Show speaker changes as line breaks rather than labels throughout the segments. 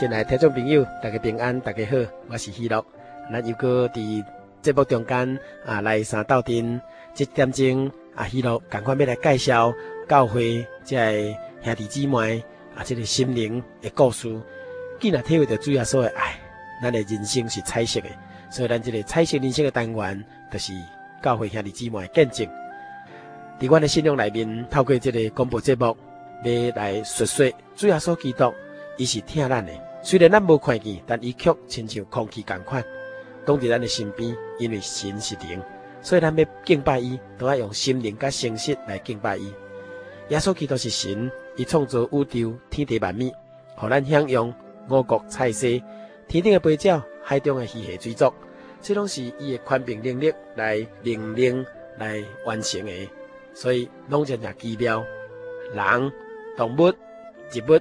亲爱的听众朋友，大家平安，大家好，我是喜乐。咱又搁伫节目中间啊，来三斗阵，这点钟啊，喜乐赶快要来介绍教会这兄弟姊妹啊，这个心灵的故事。既然体会到主耶稣的爱，咱的人生是彩色的，所以咱这个彩色人生的单元，就是教会兄弟姊妹的见证。伫阮的信仰里面，透过这个广播节目，要来述说主耶稣基督。伊是疼咱的，虽然咱无看见，但伊却亲像空气共款，挡伫咱的身边。因为神是灵，所以咱要敬拜伊，都要用心灵甲诚实来敬拜伊。耶稣基督是神，伊创造宇宙天地万物，互咱享用五谷菜色、天顶的飞鸟、海中的鱼虾水族，这拢是伊的宽平能力来命令来完成的。所以拢真正奇妙，人、动物、植物，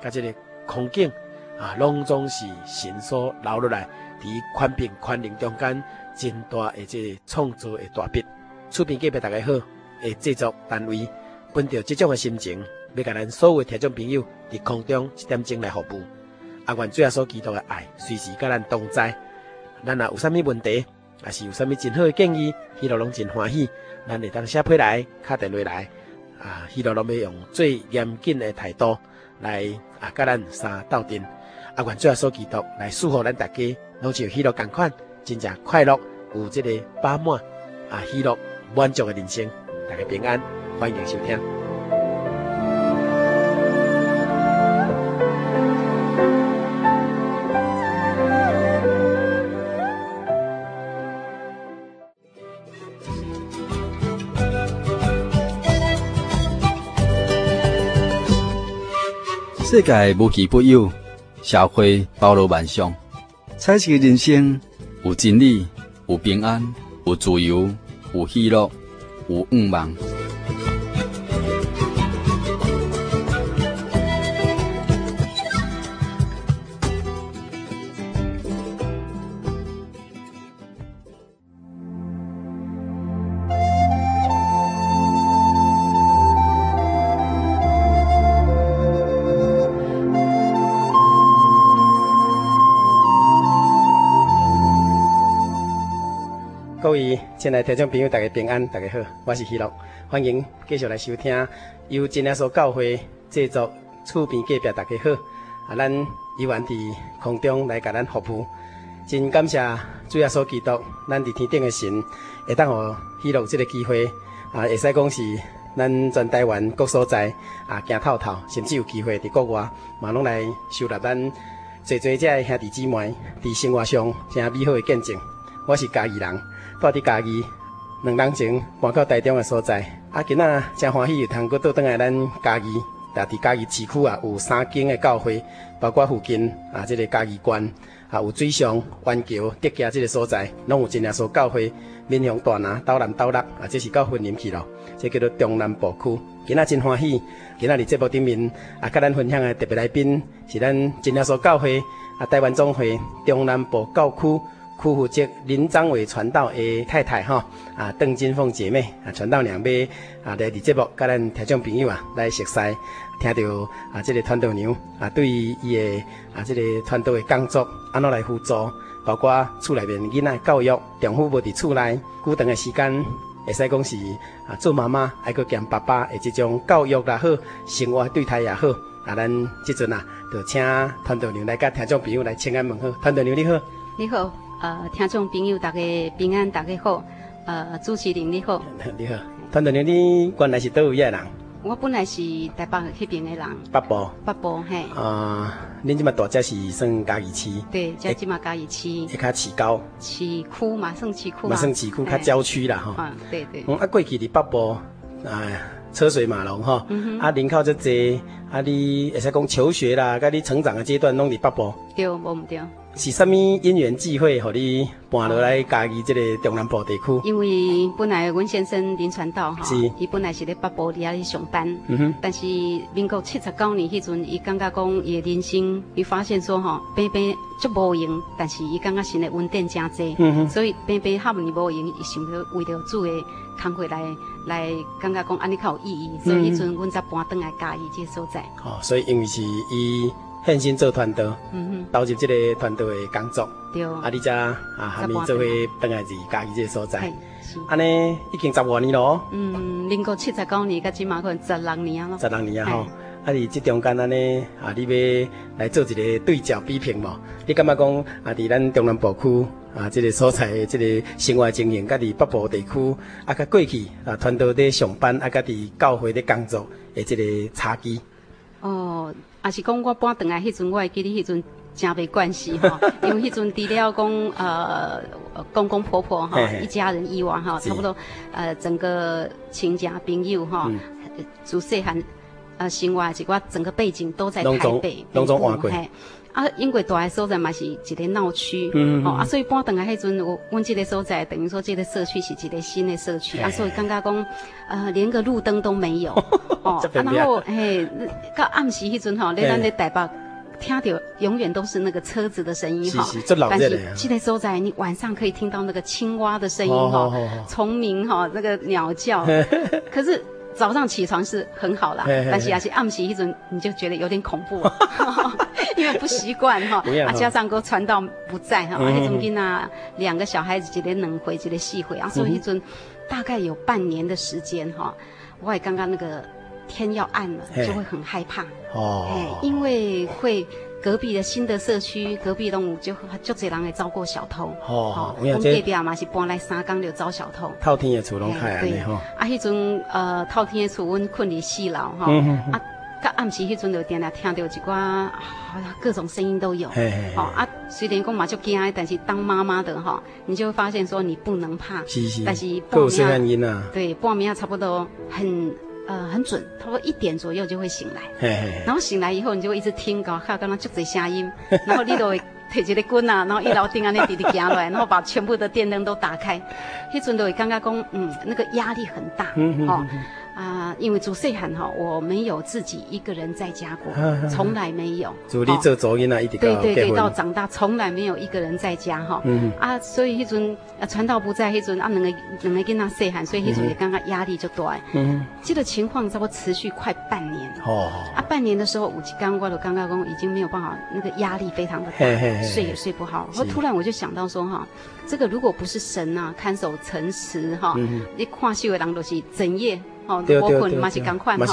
甲这个。空境啊，拢总是神所留落来，伫宽平宽灵中间真大的这创造的大笔。厝边隔壁大家好，诶，制作单位本着这种的心情，要甲咱所有听众朋友伫空中一点钟来服务。啊，愿主耶稣基督的爱随时甲咱同在。咱若有啥物问题，也是有啥物真好的建议，喜乐拢真欢喜。咱会当写批来，敲电话来，啊，喜乐拢要用最严谨的态度。来啊，甲咱三斗阵，啊，愿主耶稣基督来祝福咱大家，拢像喜乐同款，真正快乐，有这个饱满啊，喜乐满足的人生，大家平安，欢迎收听。
世界无奇不有，社会包罗万象。彩色的人生有真理，有平安，有自由，有喜乐，有愿望。
亲爱的听众朋友，大家平安，大家好，我是喜乐，欢迎继续来收听由真耶稣教会制作厝边隔壁大家好，啊，咱依然伫空中来甲咱服务，真感谢主耶稣基督，咱伫天顶的神，会当互喜乐这个机会，啊，会使讲是咱全台湾各所在啊，行透透，甚至有机会伫国外嘛拢来收纳咱济济这兄弟姊妹伫生活上真美好的见证。我是嘉义人，住伫嘉义，两年前搬到台中的所在。啊，今仔真欢喜，有通过倒转来咱嘉义，也伫嘉义市区啊，有三间的教会，包括附近啊，这个嘉义关啊，有水上、湾桥、德家这个所在，拢有真耶稣教会，面向大拿、斗南、斗六啊，这是到婚姻去了，这叫做中南部区。今仔真欢喜，今仔伫节目顶面啊，甲咱分享的特别来宾是咱真耶稣教会啊，台湾总会中南部教区。区负责林章伟传道的太太哈啊，邓金凤姐妹啊，传道娘妹啊，来伫节目甲咱听众朋友啊来熟悉，听到啊，这个传道娘啊，对于伊的啊，这个传道的工作安怎来辅助，包括厝内面囡仔教育，丈夫无伫厝内，久长的时间，会使讲是啊，做妈妈还阁兼爸爸的这种教育也好，生活对待也好，啊，咱这阵啊，就请传道娘来甲听众朋友来请安问好，传道娘你好，
你好。呃，听众朋友，大家平安，大家好。呃，主持人你好，
你好。传道娘，你原来是倒位的人？
我本来是台北那边的人。
北部。
北部嘿。
啊，恁即马大只是算嘉义市？
对，这即马嘉义市。
一卡市郊。
市区嘛，算市区嘛。
嘛算市区，较郊区啦，哈。
对对。
嗯，啊，过去伫北部，哎，车水马龙哈。嗯哼。啊，人口这济，啊，你会使讲求学啦，甲你成长的阶段，拢伫北部。
对，无毋对。
是啥物因缘际会，互你搬落来家己即个中南部地区？
因为本来阮先生林传道哈，伊本来是咧北部里遐上班，嗯哼。但是民国七十九年迄阵，伊感觉讲伊的人生，伊发现说吼，平平足无用，但是伊感觉心的稳定真济，嗯哼。所以平平哈毋尼无用，伊想要为着主的工课来来感觉讲安尼较有意义，所以迄阵阮才搬转来家己即个所在。
哦，所以因为是伊。献身做团队，投入这个团队的工作，对，啊，你才啊，下面做伙等下是家己这个所在，是，安尼已经十五年咯，嗯，
民国七十九年，甲即嘛可能十六年啊咯，
十六年啊吼，啊，你这中间安尼啊，你要来做一个对照比拼无？你感觉讲啊，伫咱中南部区啊，这个所在的这个生活经验，甲伫北部地区啊，甲过去啊，团队在上班啊，甲伫教会的工作诶这个差距，
哦。也是讲我搬回来迄阵，我会记得迄阵真没关系哈，因为迄阵除了讲呃公公婆婆哈一家人以外哈，差不多呃整个亲戚朋友哈，自细汉呃生活是我整个背景都在台北，
拢总换过。
啊，英国大个所在嘛是一个闹区，嗯，哦啊，所以搬转来迄阵，我阮这个所在等于说这个社区是一个新的社区啊，所以刚刚讲呃连个路灯都没有，哦，啊、然后嘿，到暗时迄阵吼，你咱在台北听到永远都是那个车子的声音哈，但是记得所在你晚上可以听到那个青蛙的声音哈，虫鸣哈，那个鸟叫，可是。早上起床是很好啦，但是也是暗时一阵你就觉得有点恐怖，因为不习惯哈。啊，加上哥传道不在哈，那种囡啊，两个小孩子一个两回，一个四回啊，所以一阵大概有半年的时间哈，我也刚刚那个天要暗了，就会很害怕。哦，因为会。隔壁的新的社区，隔壁动物就就这人会招过小偷。哦，我们隔壁嘛是搬来三工就招小偷。
透天的厝拢开
对啊，迄阵呃透天的厝，阮困伫四楼哈。啊，到暗时迄阵就定定听到一寡，各种声音都有。嘿嘿。好啊，虽然讲嘛就惊，但是当妈妈的哈，你就会发现说你不能怕。是是。但是半夜啊。对，半夜差不多很。呃，很准，差不多一点左右就会醒来，嘿嘿，然后醒来以后，你就会一直听，搞哈，刚刚就这声音，然后你都会提一个棍啊，然后一楼顶啊那滴滴行来，然后把全部的电灯都打开，迄阵都会感觉讲，嗯，那个压力很大，嗯哦。啊，因为做细汉哈，我没有自己一个人在家过，从来没有。主力做走音啊，一直对对对，到长大从来没有一个人在家哈。嗯啊，所以迄阵啊，传道不在，迄阵啊，两个两个跟他细汉，所以迄阵也刚刚压力就大。嗯，这个情况差不多持续快半年。哦。啊，半年的时候，我刚刚的刚刚讲已经没有办法，那个压力非常的大，睡也睡不好。然后突然我就想到说哈，这个如果不是神啊，看守城池哈，你看秀的人都是整夜。哦，我困嘛是赶快哈，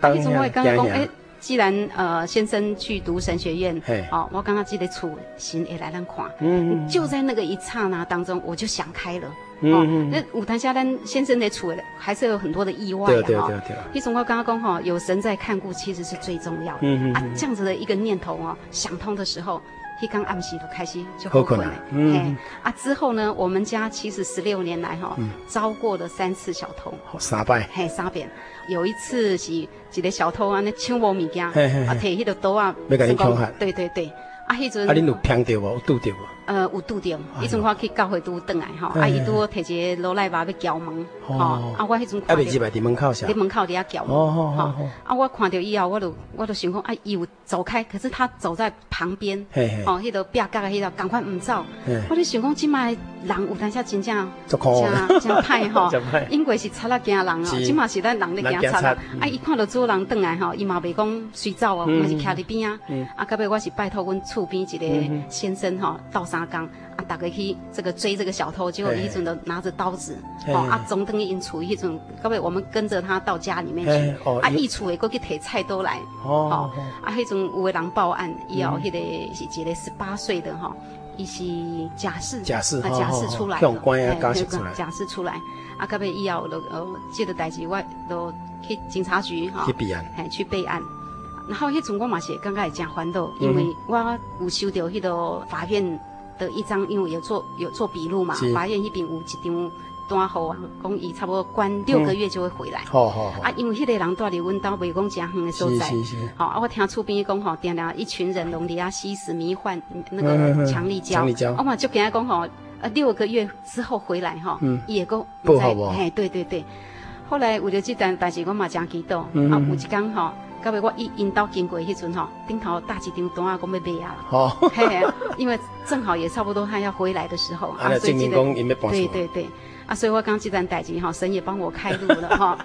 啊，一种我刚刚讲，哎，既然呃先生去读神学院，哦，我刚刚记得出心也来人看，嗯，就在那个一刹那当中，我就想开了，哦，那舞台下单先生的处还是有很多的意外，对对对对，一种我刚刚讲哈，有神在看顾，其实是最重要的，嗯嗯，啊，这样子的一个念头哦，想通的时候。一刚暗时就开始就好困了。嗯，啊之后呢，我们家其实十六年来哈，遭过了三次小偷。
三摆。
嘿，三遍。有一次是一个小偷啊，那抢我物件，啊提迄个刀啊，
要甲你恐吓。
对对对。啊，迄阵。
啊，恁有听到无？有拄到无？
呃，有拄着。迄阵我去教会拄转来吼，啊，伊拄摕一个罗赖把要撬门，吼，啊，我迄
阵。看到伫门口。
伫门口底下撬门，吼，啊，我看到以后，我就我就想讲，啊，伊有走开，可是他走在旁边，吼，迄个壁角的迄个，赶快毋走。我就想讲，即卖人有当下真正，真 真歹吼，因为是贼仔惊人哦，即卖是咱人咧惊贼。啊，伊看到主人转来吼，伊嘛袂讲随走哦，嘛是徛伫边啊。啊，到尾我是拜托阮厝边一个先生吼，倒三工。啊，大家去这个追这个小偷，结果伊阵都拿着刀子，哦，啊，总等于因厝迄阵，各位我们跟着他到家里面去，啊，伊厝诶，过去摕菜刀来，哦，啊，迄阵有个人报案，以后迄个是一个十八岁的哈，伊是假释，假释，啊，假释出来，用官啊，假释出来，假释出来，啊，各位以后都呃，这个代志我都去警察局哈，去备案，哎，去备案，然后迄阵我嘛是刚刚也讲还到，因为我有收到迄个法院。的一张，因为有做有做笔录嘛，法院那边有一张单号啊，讲伊差不多关六个月就会回来。好好好。啊，因为迄个人住伫阮兜，袂讲真远的所在。是。好，啊，我听厝边讲吼，定定一群人拢伫遐吸食迷幻那个强力胶。强力胶。我嘛就跟他讲吼，呃，六个月之后回来吼，伊也讲不好不。嘿，对对对。后来为了这单代志，我嘛真激动。啊，有一天吼。到尾我一因兜经过迄阵吼，顶头搭一张单啊，讲要卖啊。哦，嘿，因为正好也差不多他要回来的时候啊，所以记得对对对，啊，所以我刚这段代志吼，神也帮我开路了 吼。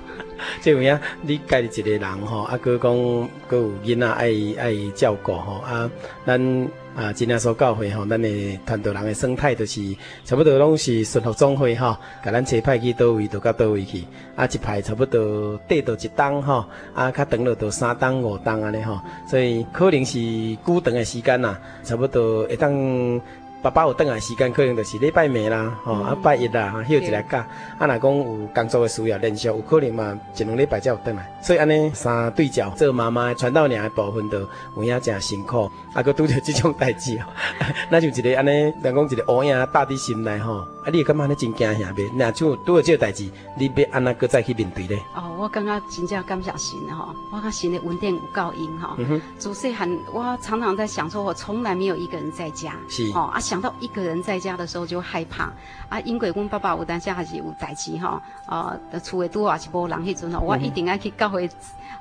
这有影，你家己一个人吼，啊，佮讲佮有囡仔爱爱照顾吼，啊，咱。啊，今天所教会吼，咱的团队人的生态就是差不多拢是顺服总会吼，甲咱车派去倒位就到倒位去，啊一排差不多短到一档吼，啊较长了到三档五档安尼吼，所以可能是久长的时间呐，差不多会当。爸爸有等来时间，可能就是礼拜暝啦，吼、嗯、啊拜一啦，休一日假。啊，若讲有工作的需要连续，有可能嘛一两礼拜才有等来。所以安尼三对照，做妈妈传道娘的部分都有影诚辛苦。啊，搁拄着即种代志哦，那就一个安尼，人讲一个乌鸦搭伫心内吼。啊，你会感觉安尼真惊吓袂？若像拄着即个代志，你要安那搁再去面对咧？
哦，我感觉真正感谢神吼，我甲神的稳定有够用吼。主细汉，我常常在想说，我从来没有一个人在家。是。哦啊。想到一个人在家的时候就害怕啊，因为阮爸爸有当时还是有代志哈，啊，厝里拄好是无人迄阵吼，我一定要去教会，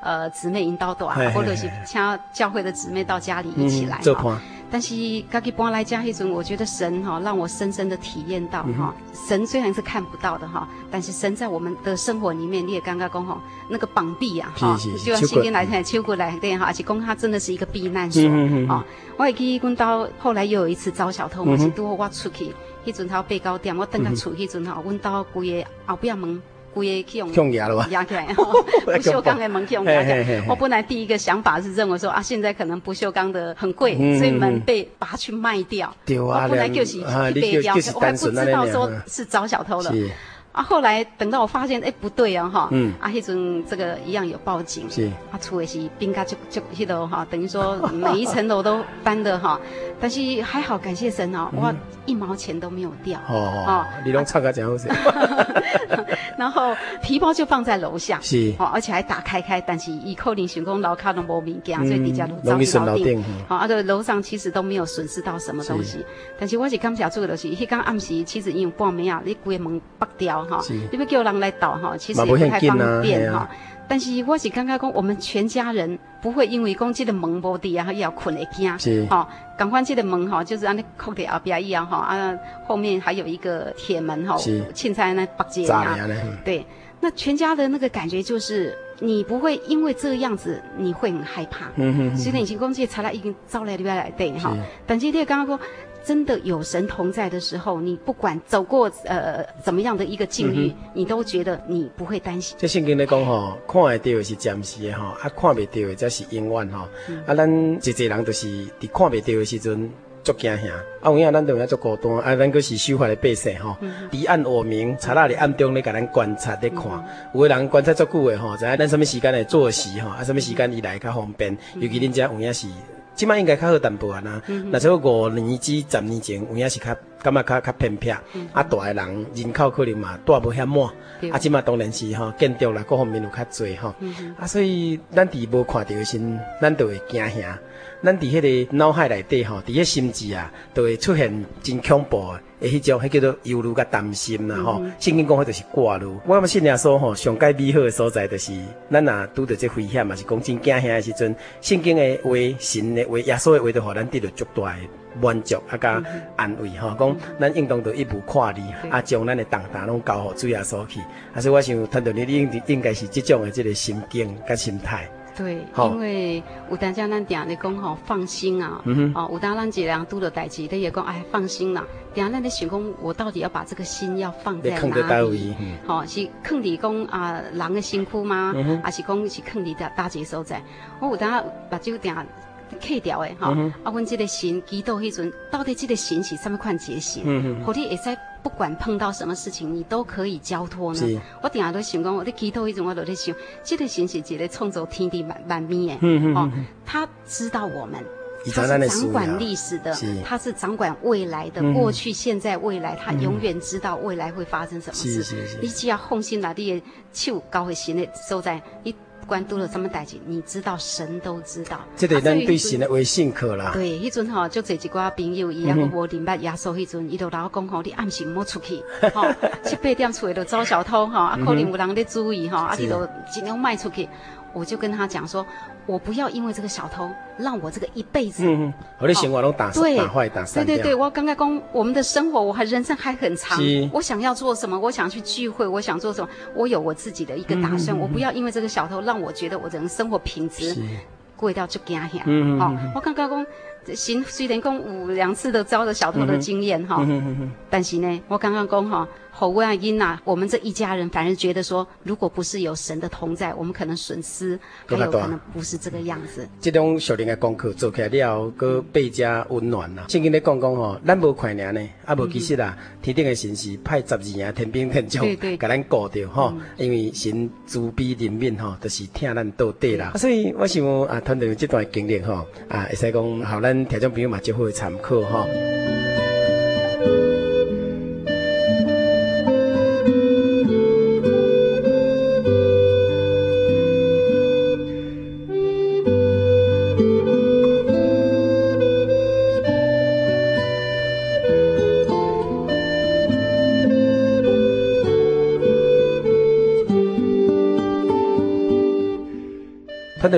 呃，姊妹引导带，或者是请教会的姊妹到家里一起来。但是家己搬来家迄阵，我觉得神哈让我深深的体验到哈，神虽然是看不到的哈，但是神在我们的生活里面，你也刚刚讲吼，那个绑臂啊哈，就要先跟来台秋过来对哈，而且讲他真的是一个避难所啊。我会记讲到后来又有一次遭小偷我，是拄好我出去，迄阵头八九点，我等下出迄阵吼，阮兜规个后壁门。故意去用压起 来，不锈钢的门去用压起来。我本来第一个想法是认为说啊，现在可能不锈钢的很贵，所以门被拔去卖掉。我本来就是去背掉，我还不知道说是遭小偷了。啊，后来等到我发现，哎，不对啊，哈，啊，迄阵这个一样有报警，是，啊，厝的是边家就就迄楼哈，等于说每一层楼都搬的哈，但是还好，感谢神哦，我一毛钱都没有掉。哦哦，你拢唱个真好声。然后皮包就放在楼下，是，哦，而且还打开开，但是伊可能想讲楼卡都无物件，所以底下都脏脏的。好，啊，个楼上其实都没有损失到什么东西，但是我是感谢主的是，迄刚暗时其实因为半暝啊，你规门拔掉。哈，你要叫人来倒哈，其实也不太方便哈。但是我是刚刚讲，我们全家人不会因为讲这个门无地啊，要困会惊。是，哈，赶快这个门哈，就是安那扣在后边一样哈，啊，后面还有一个铁门哈，凊彩那八节啊。对，那全家的那个感觉就是，你不会因为这个样子，你会很害怕。嗯哼。虽然已经讲这材料已经招来里边来对哈，但今天刚刚说。真的有神同在的时候，你不管走过呃怎么样的一个境遇，嗯、你都觉得你不会担心。这圣经咧讲吼，看得到的是暂时的吼，啊看未到的则是永远吼。嗯、啊，咱一济人都是伫看未到的时阵足惊吓，啊有影咱都要足孤单，啊咱阁是守法的百姓吼，敌、嗯、暗我明，贼仔伫暗中咧甲咱观察咧看，嗯、有个人观察足久的吼，知影咱什么时间来作息吼，啊什么时间伊来较方便，嗯、尤其恁遮有影是。
即摆应该较好淡薄啊啦。那时候五年至十年前，有影是较感觉较较偏僻，啊，大个人人口可能嘛住无遐满，啊，即嘛当然是吼建筑啦各方面有较济吼，啊，所以咱伫无看到的时阵，咱就会惊吓。咱伫迄个脑海内底吼，伫迄心智啊，都会出现真恐怖的迄种，迄叫做忧虑甲担心啦吼。圣经讲迄就是挂虑。我感觉信耶稣吼，上界美好的所在就是，咱若拄着这危险嘛，是讲真惊吓的时阵，圣经的话、神的话、耶稣的话，都互咱得到足大的满足啊，甲安慰吼。讲咱应当着一步跨离，啊，将咱的重担拢交互主耶稣去。啊，所以我想，听到你应应该是这种的这个心境甲心态。
对，因为有当家咱定咧讲吼，放心啊，哦，有当咱一个人拄着代志，你也讲哎，放心啦。定咱咧想讲，我到底要把这个心要放在哪里？好，是放伫讲啊，人的辛苦吗？还是讲是放伫大大节所在？我有当把这个定刻掉诶，哈，啊，阮这个神祈祷迄阵，到底这个神是什么款结心？或者会使不管碰到什么事情，你都可以交托呢？我定下都想讲，我咧祈祷迄阵，我都咧想，这个神是一个创造天地万万物诶，哦，他知道我们，他是掌管历史的，他是掌管未来的，过去、现在、未来，他永远知道未来会发生什么事。你只要放心啦，你的手交给神的所在，你。关注了什么代志？你知道，神都知道。
这个咱对神的微信课啦。
对，迄阵吼，就这一个朋友，伊也无明白耶稣。迄阵，伊就老讲吼，你暗时莫出去，吼，七八点出来就遭小偷，吼，啊，可能有人在注意，哈，啊，你就尽量卖出去。我就跟他讲说，我不要因为这个小偷让我这个一辈子，嗯，我的生活都打对打坏打散。对对对，我刚刚讲我们的生活，我还人生还很长，我想要做什么，我想去聚会，我想做什么，我有我自己的一个打算，我不要因为这个小偷让我觉得我的生活品质过到就惊吓。嗯嗯，我刚刚讲，行，虽然讲有两次都遭了小偷的经验哈，但是呢，我刚刚讲哈。好问啊，因呐，我们这一家人反而觉得说，如果不是有神的同在，我们可能损失还有可能不是这个样子。
这种属灵的功课做起来了，搁倍加温暖呐。圣经咧讲讲吼，咱无快呢，啊无其实啦，天顶的神是派十二名天兵天将，给咱顾着吼。因为神慈悲怜悯吼，都是疼咱到底啦。所以我想啊，团队有这段经历吼，啊，会使讲好咱听众朋友嘛，就会参考吼。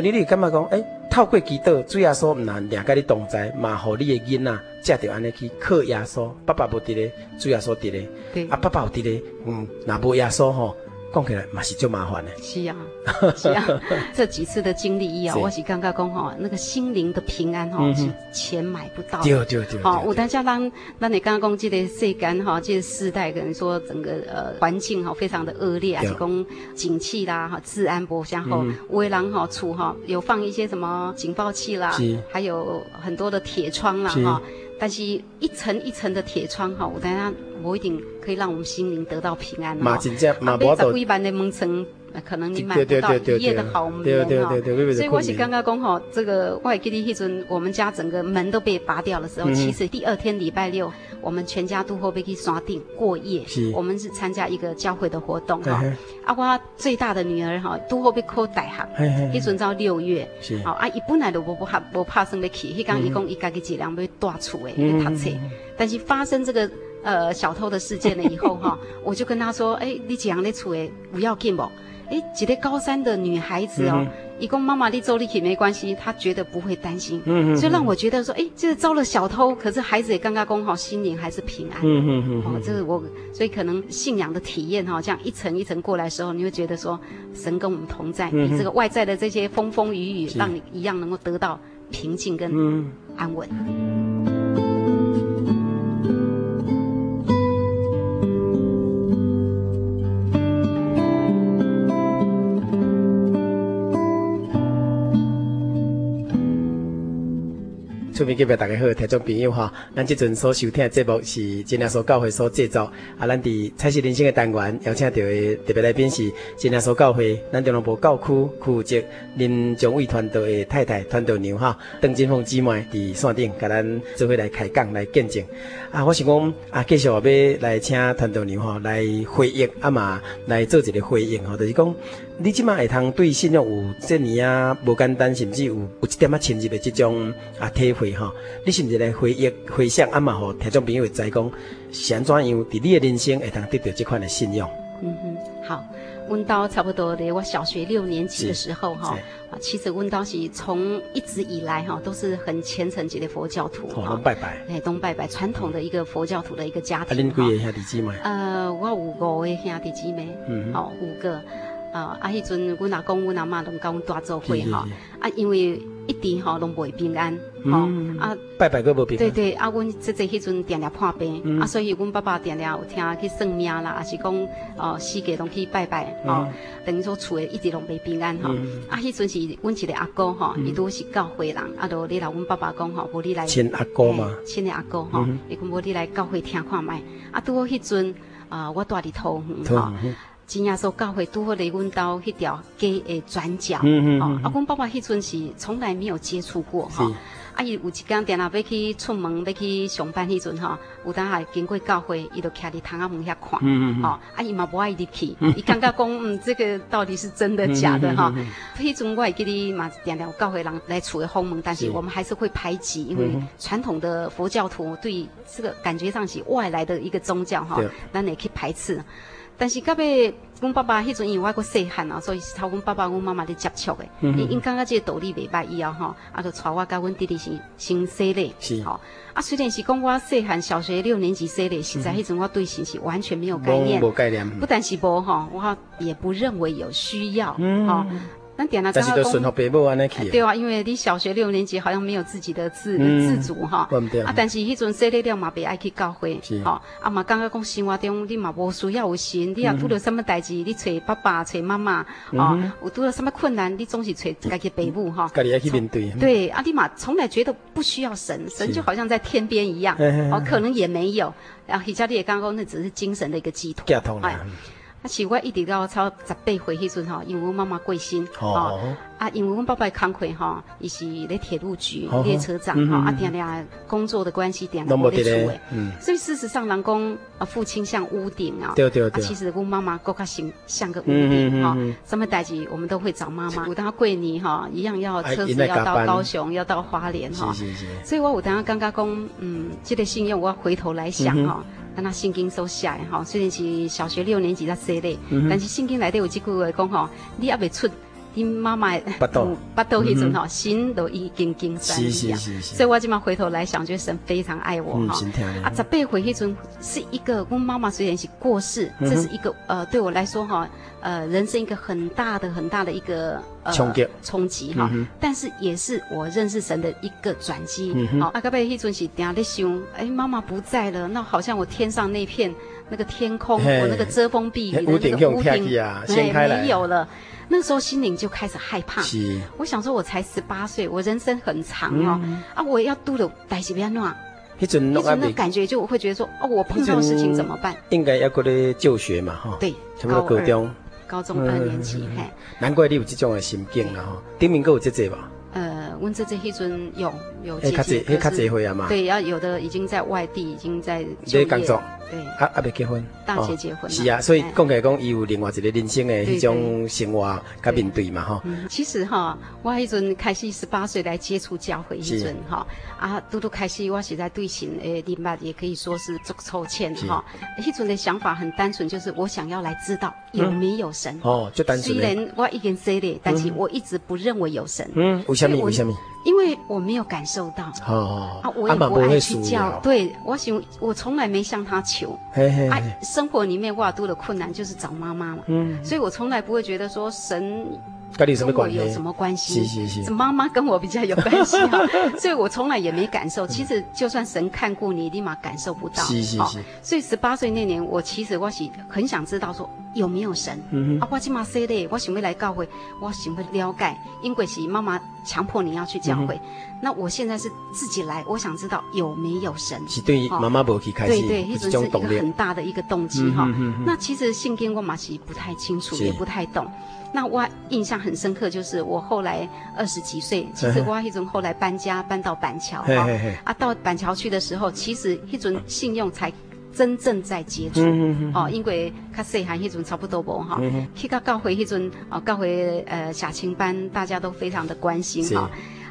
到你，你感觉讲，诶，透过祈祷，主耶稣唔难两个你同在，嘛，互你的囡仔，才着安尼去靠耶稣，爸爸无伫咧，主耶稣伫咧，啊，爸爸有伫咧，嗯，若无耶稣吼。讲起来嘛是就麻烦的。
是啊，是啊，这几次的经历以后，我是刚刚讲哈，那个心灵的平安哈，是钱买不到的。对对对。好，我当下咱咱你刚刚讲这个世间哈，这个时代可能说整个呃环境哈非常的恶劣，还是讲景气啦哈，治安不相好，围栏哈处哈有放一些什么警报器啦，还有很多的铁窗啦哈。但是一层一层的铁窗哈，我等下我一定可以让我们心灵得到平安。马真正马不一般的门城，可能你买不到一夜的好门哈。所以我是刚刚讲哈，这个我记得那阵我们家整个门都被拔掉的时候，其实第二天礼拜六，我们全家都会被去刷顶过夜。我们是参加一个教会的活动哈。啊，我最大的女儿哈都会被扣大学，那阵到六月。好啊，伊本来都不不怕不怕生的去，迄讲伊讲伊家己质量被断厝诶。去读册，但是发生这个呃小偷的事件了以后哈，我就跟他说，哎，你这样的厝诶，不要紧不？哎，几个高三的女孩子哦，一共妈妈你走你去没关系，她觉得不会担心，嗯嗯，就让我觉得说，哎，这个遭了小偷，可是孩子也刚刚讲好，心灵还是平安，嗯嗯嗯，哦，这是我所以可能信仰的体验哈，这样一层一层过来的时候，你会觉得说，神跟我们同在，比这个外在的这些风风雨雨，让你一样能够得到平静跟安稳。
边隔壁大家好，听众朋友哈，咱即阵所收听的节目是真耶稣教会所制作，啊，咱伫彩色人生的单元邀请到的特别来宾是真耶稣教会咱中坜部教区区负责林宗伟团队的太太团队娘哈，邓金凤姊妹伫线顶，甲咱做伙来开讲来见证。啊，我想讲啊，继续要来请团队娘哈来回应啊嘛，来做一个回应吼，就是讲。你即马会通对信仰有这么啊无简单，甚至有有一点啊深入的这种啊体会哈？你是毋是来回忆回想啊嘛？吼，听众朋友会知讲是安怎样伫你的人生会通得到这款的信仰？
嗯哼，好，阮兜差不多咧，我小学六年级的时候哈，啊，其实阮兜是从一直以来哈都是很虔诚级的佛教徒，
哦，拜拜，
哎，东拜拜，传统的一个佛教徒的一个家庭。
啊，恁几个兄弟姊妹？
呃，我有五个兄弟姊妹，嗯，好，五个。啊！啊，迄阵阮阿公、阮阿妈拢甲阮大做伙吼。啊，因为一直吼拢袂平安，吼啊
拜拜阁无平安。
对对，啊，阮即即迄阵定定破病，啊，所以阮爸爸定定有听去算命啦，啊是讲哦，四界拢去拜拜，吼，等于说厝诶一直拢袂平安吼。啊，迄阵是阮一个阿哥吼，伊拄是教会人，啊，都你老阮爸爸讲吼，无你来
亲阿哥嘛，
亲的阿哥吼，伊讲无你来教会听看卖。啊，拄好迄阵啊，我住伫桃园吼。真正说教会拄好来阮兜迄条街的转角，嗯哦，啊，阮爸爸迄阵是从来没有接触过哈，啊，伊有一天定下要去出门要去上班迄阵吼，有当下经过教会，伊就徛伫窗仔门遐看，哦，啊，伊嘛无爱入去，伊感觉讲，嗯，这个到底是真的假的哈？迄阵我会记得嘛，定定有教会人来厝的访问，但是。我们还是会排挤，因为传统的佛教徒对这个感觉上是外来的一个宗教哈，咱会去排斥。但是到尾，阮爸爸迄阵因为我还佫细汉啊，所以是靠阮爸爸、阮妈妈咧接触的。因因感觉即个道理袂歹以后吼，啊，就带我甲阮弟弟先先洗礼。是。吼，啊，虽然是讲我细汉小学六年级洗礼，实在迄阵我对神是完全没有概念。
无概念。
不但是无吼，我也不认为有需要。嗯。吼。
但是都顺服父母安尼去。
对啊，因为你小学六年级好像没有自己的自自主哈。啊，但是迄阵洗礼了嘛，别爱去教会。是。哦，啊嘛，感觉讲生活中你嘛无需要有神，你若拄着什么代志，你找爸爸、找妈妈。哦。有拄着什么困难，你总是找家己父母哈。
家己要去面对。
对，啊，你嘛从来觉得不需要神，神就好像在天边一样。哦，可能也没有。然后，家里也刚刚那只是精神的一个寄托。
寄托。
啊，是我一直到超十八岁迄阵吼，因为我妈妈过身，吼。啊，因为我爸爸工课吼，伊是咧铁路局列车长，吼啊，定定工作的关系，定定无咧厝诶，所以事实上，人讲啊，父亲像屋顶啊，对对对，其实我妈妈更较像像个屋顶哈，什么代志我们都会找妈妈。有当过年哈，一样要车子要到高雄，要到花莲哈，所以我有当下感觉讲，嗯，这个信用我要回头来想哈。但那圣经所写的哈，虽然是小学六年级才写的，但是圣经内底有一句话讲吼，你也未出你妈妈的肚巴肚迄阵哈，心都已经经三了。所以我今嘛回头来想，觉得神非常爱我哈。啊，十八岁迄阵是一个，我妈妈虽然是过世，这是一个呃，对我来说哈，呃，人生一个很大的很大的一个冲击冲击哈。但是也是我认识神的一个转机。好，啊，到尾迄阵是定在想，哎，妈妈不在了，那好像我天上那片那个天空，我那个遮风避雨的那个屋顶啊，没有了。那时候心灵就开始害怕。是，我想说，我才十八岁，我人生很长哦，啊，我要度的代志变乱。一种那感觉就会觉得说，哦，我碰到事情怎么办？
应该要过来就学嘛，哈。
对，
差不多高中，
高中二年级，嘿。
难怪你有这种的心境啊，哈。顶面够有姐姐吧？
呃，阮姐姐迄阵有有姐姐，可是对，要有的已经在外地，已经在就业。对，
啊啊，没结婚，
大姐结婚
是啊，所以讲起来讲，伊有另外一个人生的迄种生活甲面对嘛，哈。
其实哈，我迄阵开始十八岁来接触教会，迄阵哈，啊，拄拄开始我是在对神诶，明白也可以说是足抽签哈。迄阵的想法很单纯，就是我想要来知道有没有神。哦，就单纯。虽然我已经说了，但是我一直不认为有神。嗯，
为什么？为什么？
因为我没有感受到，啊，我也不爱去叫，对，我想我从来没向他求，啊，生活里面我多的困难就是找妈妈嘛，嗯，所以我从来不会觉得说神跟我有什么关系，是是是，妈妈跟我比较有关系哈，所以我从来也没感受。其实就算神看过你，立马感受不到，是是是。所以十八岁那年，我其实我是很想知道说。有没有神？嗯哼啊，我今嘛说的，我想要来教会，我想要了解，因为是妈妈强迫你要去教会。嗯、那我现在是自己来，我想知道有没有神。
是对妈妈不去开始，
对对，一直是一个很大的一个动机哈。那其实信经我嘛是不太清楚，也不太懂。那我印象很深刻，就是我后来二十几岁，其实我迄阵后来搬家搬到板桥哈，啊到板桥去的时候，其实迄阵信用才。真正在接触、哦，因为较细汉迄阵差不多无哈，嗯、去到教会迄阵哦，教会呃夏青班大家都非常的关心哈，是。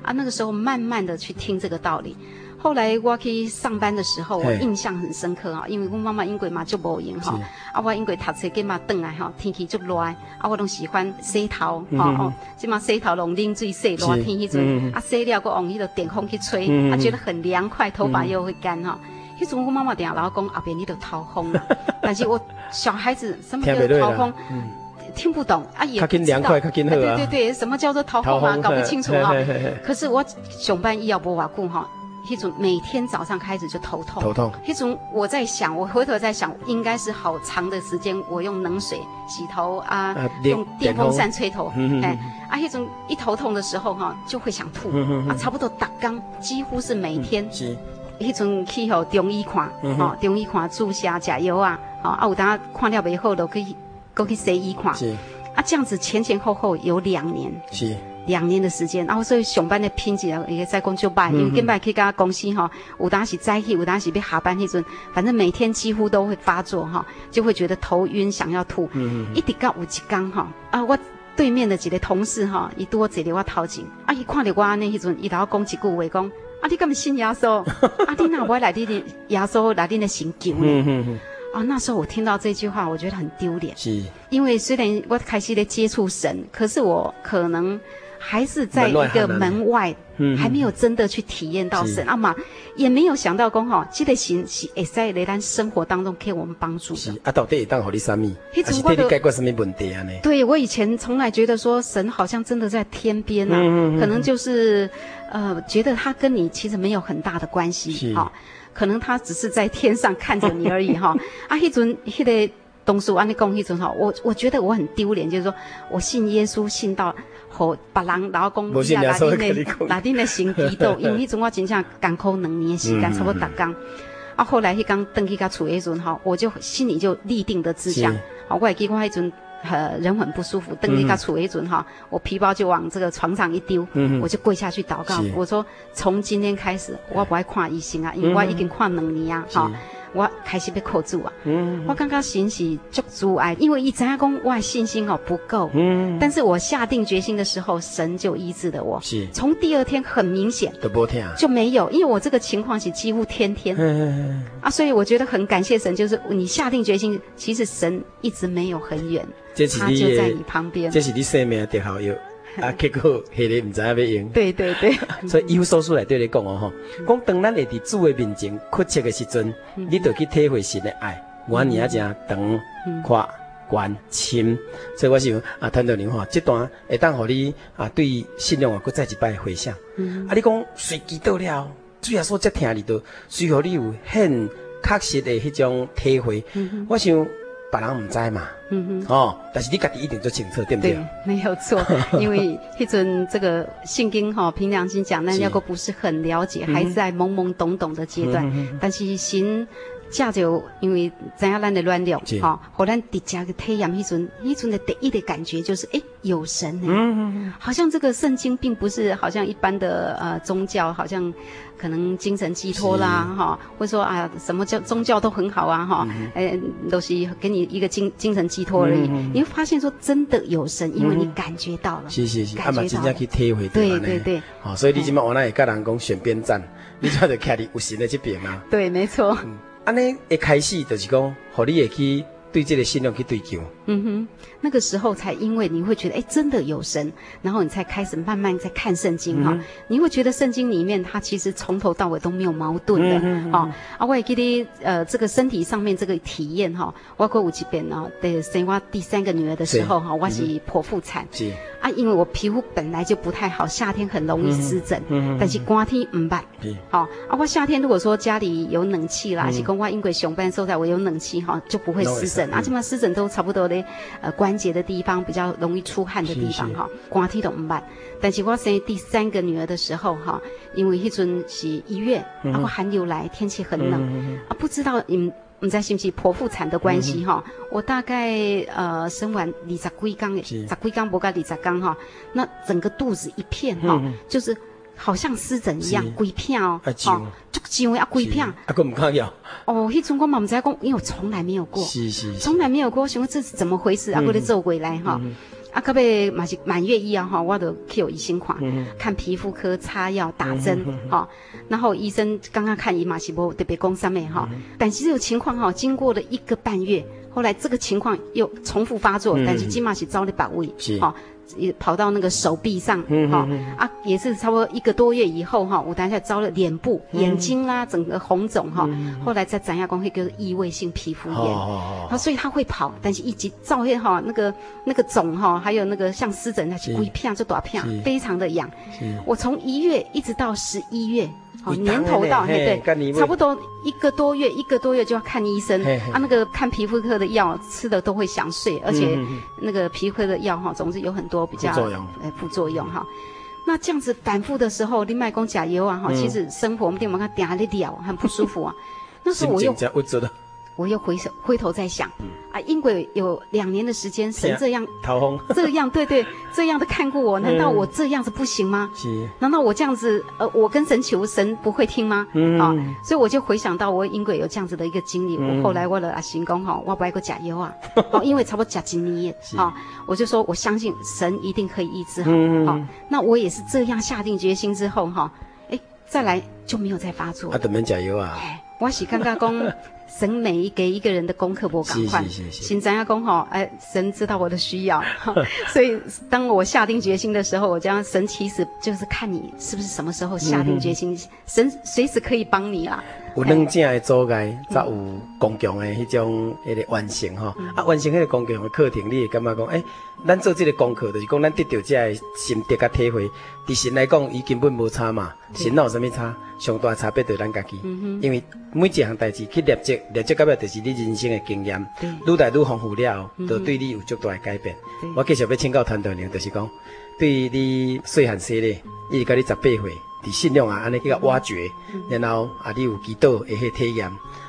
啊那个时候慢慢的去听这个道理。后来我去上班的时候，我印象很深刻啊，因为我妈妈因为嘛就无闲哈，啊我因为读册计嘛转来哈，天气就热，啊我拢喜欢洗头哈哦，即嘛洗头拢冷水洗，热天迄阵啊洗了，搁用迄个电风去吹，啊觉得很凉快，头发又会干哈。迄阵我妈妈定老公后边你都掏空了，但是我小孩子什么叫做透风，听不懂啊，也不知道。对对对，什么叫做掏风啊？搞不清楚哈。可是我上班医药部瓦顾哈，迄种每天早上开始就头痛。头痛。迄阵我在想，我回头在想，应该是好长的时间，我用冷水洗头啊，用电风扇吹头，哎，啊，迄种一头痛的时候哈，就会想吐啊，差不多打刚，几乎是每天。迄阵去互中医看，吼中医看注射食药啊，吼啊有当看了袂好，就去过去西医看。是啊，这样子前前后后有两年，是两年的时间。然后所以上班的品质也在工作班，因为跟摆去甲公司吼，有当时早起，有当时要下班迄阵，反正每天几乎都会发作哈，就会觉得头晕，想要吐。一直到有一天哈，啊我对面的几个同事哈，伊拄好坐伫我头前，啊伊看着我安尼迄阵，伊头讲一句话讲。啊！你干嘛信耶稣？啊！你哪会来你的耶稣来你的神救呢？啊！那时候我听到这句话，我觉得很丢脸。是，因为虽然我开始在接触神，可是我可能还是在一个门外，还没有真的去体验到神。啊嘛，也没有想到讲吼，这个神是会在雷丹生活当中给我们帮助的。
啊，到底当好你什么？还是替你解决什么问题啊？呢？
对，我以前从来觉得说神好像真的在天边啊，可能就是。呃，觉得他跟你其实没有很大的关系，哈、哦，可能他只是在天上看着你而已，哈、哦。啊，迄阵迄个东叔安尼讲，迄阵哈，我我觉得我很丢脸，就是说我信耶稣信到和别人然后讲，拉丁的拉丁的神祈祷，因为迄阵我真正艰苦两年的时间，差不多逐工。啊，后来迄刚登去甲厝迄阵哈，我就心里就立定的志向，啊是、哦，我还记得我迄阵。呃，人很不舒服，等一下处为准哈，我皮包就往这个床上一丢，我就跪下去祷告，我说从今天开始，我不爱看医生啊，因为我已经看两年啊，哈。我开始被扣住啊！嗯，我刚刚信是足阻碍，因为一直在讲我信心哦不够。嗯，但是我下定决心的时候，神就医治了我。是，从第二天很明显都不听啊，就没有，因为我这个情况是几乎天天。嗯啊，所以我觉得很感谢神，就是你下定决心，其实神一直没有很远，他就在你旁边。
这是你生命的好友。啊，结果迄个毋知影要用。
对对对，
所以以弗所书来对你讲哦吼，讲当咱会伫主的面前哭泣的时阵，你著去体会神的爱，我你啊讲长、宽、悬、深。所以我想啊，谭导您吼，这段会当互你啊，对信仰啊，搁再一摆回想。啊，你讲随机到了，主要说接听你都，随后你有很确实的迄种体会。我想。别人唔知嘛，嗯哼，哦，但是你家己一定做清楚，对不对？对，
没有错，因为迄阵这个圣经哈，凭良心讲，那要个不是很了解，还在懵懵懂懂的阶段，嗯、但是神。这就因为怎样咱的乱了，哈，后来底下个体验，一种一种的第一的感觉就是，哎，有神呢，嗯，好像这个圣经并不是好像一般的呃宗教，好像可能精神寄托啦，哈，或者说啊什么叫宗教都很好啊，哈，哎，都是给你一个精精神寄托而已。你会发现说真的有神，因为你感觉到了，是是是，感觉到了，对对对，好，所以你今麦我那也跟人讲选边站，你就要看你有神的这边啊，对，没错。
安尼一开始就是讲，互你会去对这个信仰去追求。
嗯哼，那个时候才因为你会觉得，哎，真的有神，然后你才开始慢慢在看圣经哈。你会觉得圣经里面它其实从头到尾都没有矛盾的。好，啊，我也记得呃，这个身体上面这个体验哈，包括我这边呢，对生我第三个女儿的时候哈，我是剖腹产。是啊，因为我皮肤本来就不太好，夏天很容易湿疹。嗯，但是寒天唔捌。好，啊，我夏天如果说家里有冷气啦，是讲我因为上班所在我有冷气哈，就不会湿疹。啊，起码湿疹都差不多的。些呃关节的地方比较容易出汗的地方哈，寒天都唔捌。但是我生第三个女儿的时候哈，因为迄阵是一月，然后寒流来，天气很冷啊，不知道你们在是不是剖腹产的关系哈，我大概呃生完二十几天，十几天不到二十天哈，那整个肚子一片哈，就是。好像湿疹一样，规片哦，哦，就痒啊规片，
啊，个唔看药。
哦，迄种我嘛唔知讲，因为我从来没有过，是是，从来没有过，我想问这是怎么回事？啊，过来做回来哈，啊，可别嘛是满月一啊哈，我都去有医生看，看皮肤科擦药打针哈，然后医生刚刚看伊嘛是无特别讲啥物哈，但是这个情况哈，经过了一个半月，后来这个情况又重复发作，但是起码是招了百位，哈。也跑到那个手臂上，哈啊，也是差不多一个多月以后哈，我等下招了脸部、眼睛啦，整个红肿哈，后来在展亚光，会个异位性皮肤炎，啊，所以他会跑，但是一直照黑哈，那个那个肿哈，还有那个像湿疹那些一片就多片，非常的痒，我从一月一直到十一月。哦，年头到，嘿对，差不多一个多月，一个多月就要看医生啊。那个看皮肤科的药吃的都会想睡，而且那个皮肤科的药哈，总是有很多比较呃副作用哈。那这样子反复的时候，你卖讲加油啊哈，其实生活我们店门看点了掉，很不舒服啊。那时候我又。我又回首回头再想，啊，因为有两年的时间，神这样，这样对对，这样的看过我，难道我这样子不行吗？难道我这样子，呃，我跟神求，神不会听吗？嗯啊，所以我就回想到我因为有这样子的一个经历，我后来为了啊行公哈，我不爱个加油啊，哦，因为差不多加几年，啊，我就说我相信神一定可以医治好，好，那我也是这样下定决心之后哈，哎，再来就没有再发作。啊，
怎么加油啊？
我是刚刚讲。神每一给一个人的功课我赶快，先咱要讲好，哎，神知道我的需要，所以当我下定决心的时候，我将神其实就是看你是不是什么时候下定决心，嗯、神随时可以帮你啊。
有两正的阻碍，才有公共的迄种迄个完成哈。嗯、啊，完成迄个公共的课程，你会感觉讲，诶、欸，咱做即个功课，就是讲咱得到这个心得甲体会。对神来讲，伊根本无差嘛，神哪有啥物差？上大差别对咱家己。因为每一项代志去累积，累积到尾就是你人生的经验。愈来愈丰富了，就对你有足大的改变。我继续要请教团队长，就是讲，对于你细汉时咧，伊甲你十八岁。伫信仰啊，安尼去个挖掘，然后啊，你有祈祷会去体验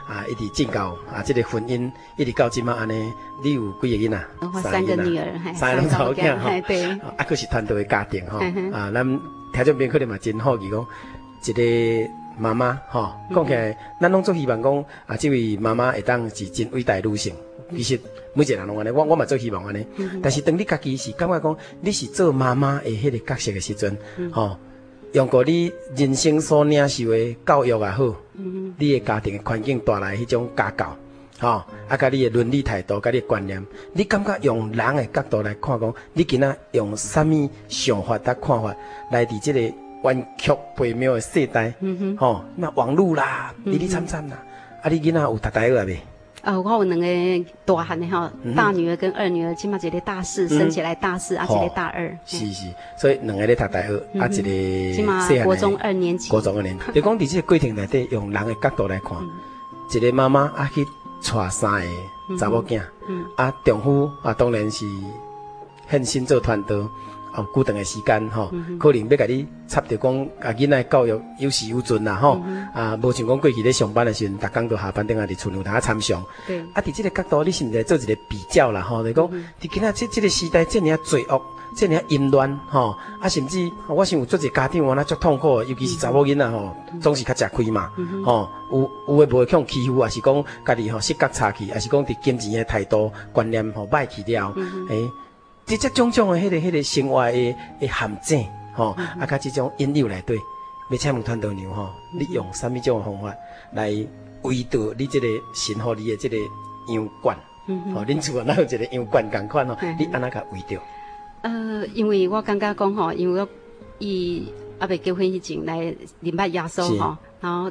啊，一直进到啊，这个婚姻一直到今嘛安尼，你有几个囡仔？
三个女儿，
三个老囝哈。对。啊，阁是团队的家庭哈。啊，咱听众朋友可能嘛真好奇讲，一个妈妈吼，讲起来，咱拢做希望讲啊，这位妈妈会当是真伟大女性。其实每一个人拢安尼，我我嘛做希望安尼。但是当你家己是感觉讲，你是做妈妈的迄个角色的时阵，吼。用过你人生所领受的教育也好，嗯、你的家庭的环境带来迄种家教，吼、哦，啊，甲你的伦理态度，甲你的观念，你感觉用人的角度来看讲，你今仔用啥物想法甲看法来伫即个弯曲背谬的世代，吼、那、哦、网络啦，哩哩参参啦，啊，你囡仔有读大学未？
呃，我有两个大汉的哈，大女儿跟二女儿，起码一个大四，升起来大四，啊，一个大二。
是是，所以两个咧读大学，啊，一个
起码国中二年级。
国中二年级。就讲伫这个过程内底，用人的角度来看，一个妈妈啊去带三个查某囝，啊，丈夫啊当然是很心做团队。哦，固定的时间吼，可能要甲你插着讲，啊，囡仔教育有时有尽啦吼，啊，无像讲过去咧上班的时阵，逐工都下班等下伫厝内头参详。对。啊，伫即个角度，你是毋是做一个比较啦？吼，就是讲，伫今仔即即个时代，遮尔啊罪恶，遮尔啊淫乱，吼，啊，甚至我想有做一个家庭，我那足痛苦，尤其是查某囡仔吼，总是较吃亏嘛，吼，有有诶无会去欺负，还是讲家己吼，性格差去，还是讲伫金钱诶态度观念吼歹去了，诶。这这种种的迄个迄个生活的的陷阱，吼，啊，甲这种引诱来对，要请问团队长吼，你用啥物种方法来围堵你这个神乎你的这个羊圈？吼，恁厝哪有一个羊圈共款吼？你安怎甲围堵？
呃，因为我感觉讲吼，因为我伊阿未结婚以前来礼拜耶稣吼，然后。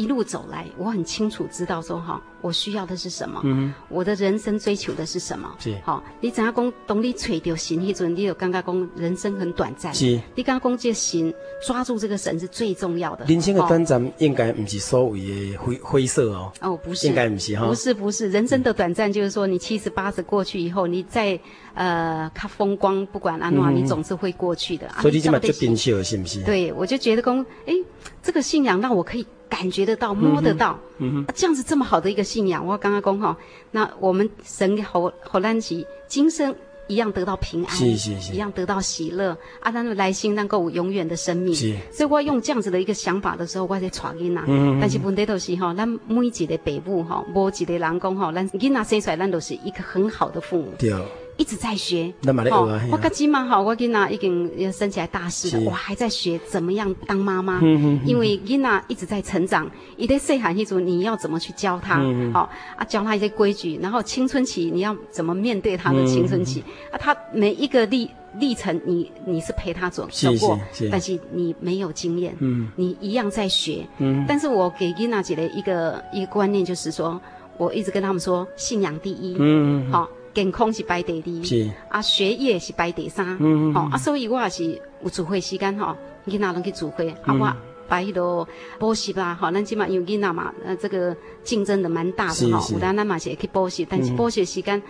一路走来，我很清楚知道说哈，我需要的是什么，嗯，我的人生追求的是什么？
是
好，你怎样讲？当你找到神那阵，你有刚刚讲人生很短暂，
是。
你刚刚讲这神抓住这个神是最重要的。
人生的短暂应该不是所谓的灰灰色哦。
哦，不是，
应该不是哈。
不是不是，人生的短暂就是说，你七十八十过去以后，你再呃看风光，不管安怎，你总是会过去的。
所以你这么就定秀了，是不是？
对，我就觉得讲，哎，这个信仰让我可以。感觉得到，摸得到，嗯哼，这样子这么好的一个信仰，我刚刚讲哈，那我们神好好让其今生一样得到平安，
是是是，
一样得到喜乐，啊，咱来生能够永远的生命，
是，
所以我用这样子的一个想法的时候，我在传囡仔，嗯，但是问题都是哈，咱每一个父母哈，无一个人讲哈，咱囡仔生出来，咱都是一个很好的父母，
对。
一直在学，
哦，
我跟今嘛好，我囡仔已经要升起来大四了，我还在学怎么样当妈妈，因为囡仔一直在成长，一在细汉一组你要怎么去教他，好啊，教他一些规矩，然后青春期你要怎么面对他的青春期，啊，他每一个历历程，你你是陪他走走过，但是你没有经验，你一样在学，但是我给囡仔姐的一个一个观念就是说，我一直跟他们说，信仰第一，嗯好。健康是排第二，是。啊，学业是排第三，嗯哦啊，所以我也是有聚会时间吼，囡仔拢去聚会，啊，我排迄个补习啦，吼，咱即嘛因为囡仔嘛，呃，这个竞争的蛮大的吼，有当咱嘛是会去补习，但是补习时间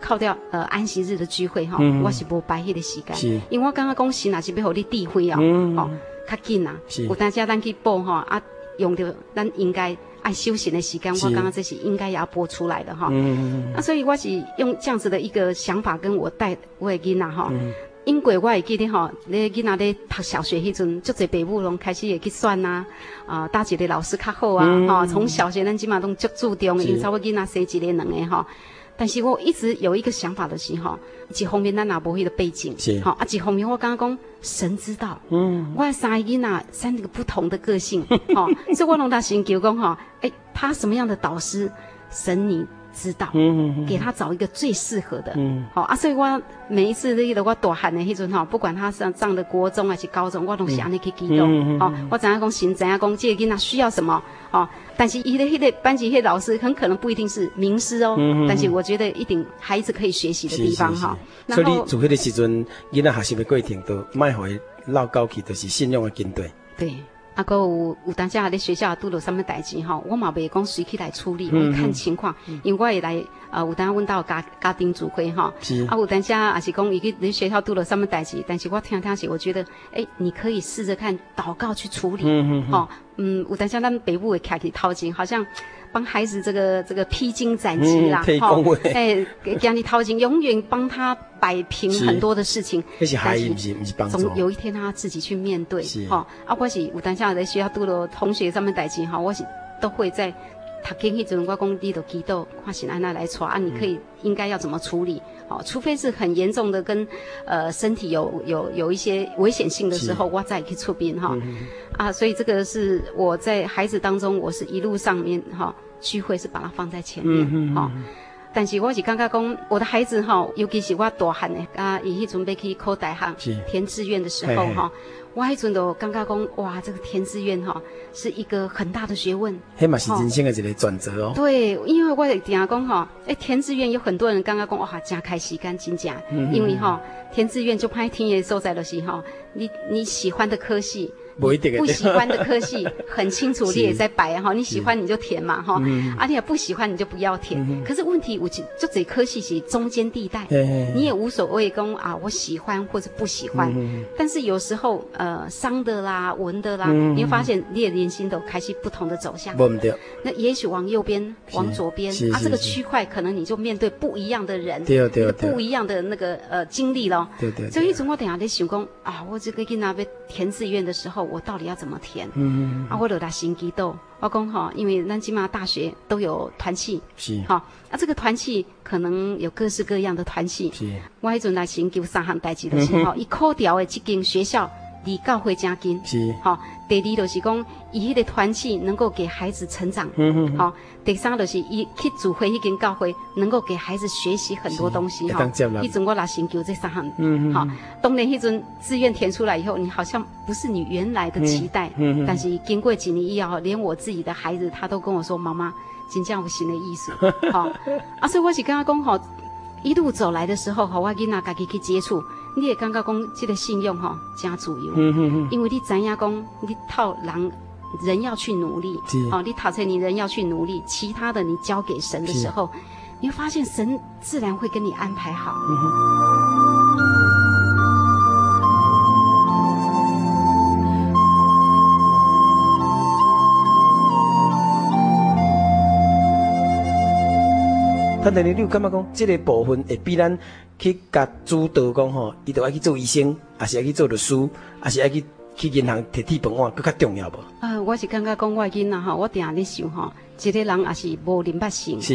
扣掉呃安息日的聚会吼，我是无排迄个时间，因为我感觉讲是若是要互你智慧哦，吼，较紧啊，有当时咱去补吼，啊，用着咱应该。爱休息的时间，我刚刚这些应该也要播出来的哈。嗯嗯。啊，所以我是用这样子的一个想法跟我带我的囡仔哈。嗯。因为我会记得哈，你囡仔在读小学迄阵，足侪爸母拢开始会去算啊，啊，大几个老师较好啊，哈，从小学咱起码拢足注重，因为差不多囡仔生一个两个哈。但是我一直有一个想法的是吼，一方面咱拿不会的背景，好啊，一方面我刚刚讲神知道，嗯，我三个囡仔三个不同的个性，好，所以我拢他寻求讲哈，哎，他什么样的导师，神你知道，嗯嗯，给他找一个最适合的，嗯，好啊，所以我每一次那个我大汉的迄阵哈，不管他上上的国中还是高中，我拢是安尼去激动，好，我怎样讲神怎样讲，这个囡仔需要什么，好。但是伊的迄个班级迄老师很可能不一定是名师哦，嗯、但是我觉得一定孩子可以学习的地方哈。
所以你做迄个时阵，囡仔学习的过程都卖互伊落高去，都是信用的军队。
对。啊，个有有当下咧学校拄到什么代志吼，我嘛袂讲随去来处理，我看情况，因为我也来呃有当下问到家家庭主会吼，啊有当下也是讲伊去咧学校拄到什么代志，但是我听听是我觉得，诶，你可以试着看祷告去处理，嗯嗯，嗯，有当下咱们北部会开始掏钱，好像。帮孩子这个这个披荆斩棘啦，好，哎，给给你掏钱，永远帮他摆平很多的事情。但是总有一天他自己去面对，哈。啊，我是有当下在学校读了同学上面代志哈，我是都会在读经迄阵，我讲你都祈祷，看是按哪来处啊？你可以应该要怎么处理？好，除非是很严重的，跟呃身体有有有一些危险性的时候，我再去出兵哈。啊，所以这个是我在孩子当中，我是一路上面哈。聚会是把它放在前面，哈、嗯，但是我是感觉讲我的孩子哈，尤其是我大汉的啊，伊去准备去考大学，填志愿的时候哈，我迄阵都感觉讲哇，这个填志愿哈是一个很大的学问，
嘿嘛是人生的一个转折哦。
对，因为我听讲哈，哎，填志愿有很多人感觉讲哇，真开时间真正，嗯、因为哈填志愿就怕填的所在的时候，你你喜欢的科系。不不喜欢的科系 很清楚，你也在摆哈。你喜欢你就填嘛哈，啊你也不喜欢你就不要填。可是问题我就就这科系是中间地带，你也无所谓讲啊我喜欢或者不喜欢。但是有时候呃商的啦文的啦，你会发现你也连心都开始不同的走向。那也许往右边往左边啊这个区块可能你就面对不一样的人，不一样的那个呃经历咯。对对。所以从我等下在想讲啊我这个囡仔被填志愿的时候。我到底要怎么填？嗯，啊，我落达心机斗，我讲哈，因为咱起码大学都有团契，是哈，啊，这个团契可能有各式各样的团契，是。我迄阵来寻求三项代志的时候，一考调的这间学校离教会家近，
是，
哈。第二就是讲，伊迄个团契能够给孩子成长，
嗯嗯，
好。第三就是伊去主会迄间教会，能够给孩子学习很多东西，哈。迄阵我来寻求这三项，
嗯嗯，
好。当年迄阵志愿填出来以后，你好像不是你原来的期待，嗯嗯，但是经过几年以后，连我自己的孩子他都跟我说：“妈妈，真正有新的意思。”好。啊，所以我是跟他讲，吼，一路走来的时候，吼，我囡仔家己去接触。你也感觉讲，这个信用哈加自由，嗯哼哼，因为你知影讲，你套人人要去努力，哦，你讨成你人要去努力，其他的你交给神的时候，你会发现神自然会跟你安排好。嗯哼。
他等于你有感觉讲，这个部分会比咱去甲主导讲吼，伊就爱去做医生，还是爱去做律师，还是爱去去银行摕铁饭碗，佫较重要无？
啊，我是感觉讲我囡仔吼，我定下咧想吼，一个人也是无灵捌性。
是。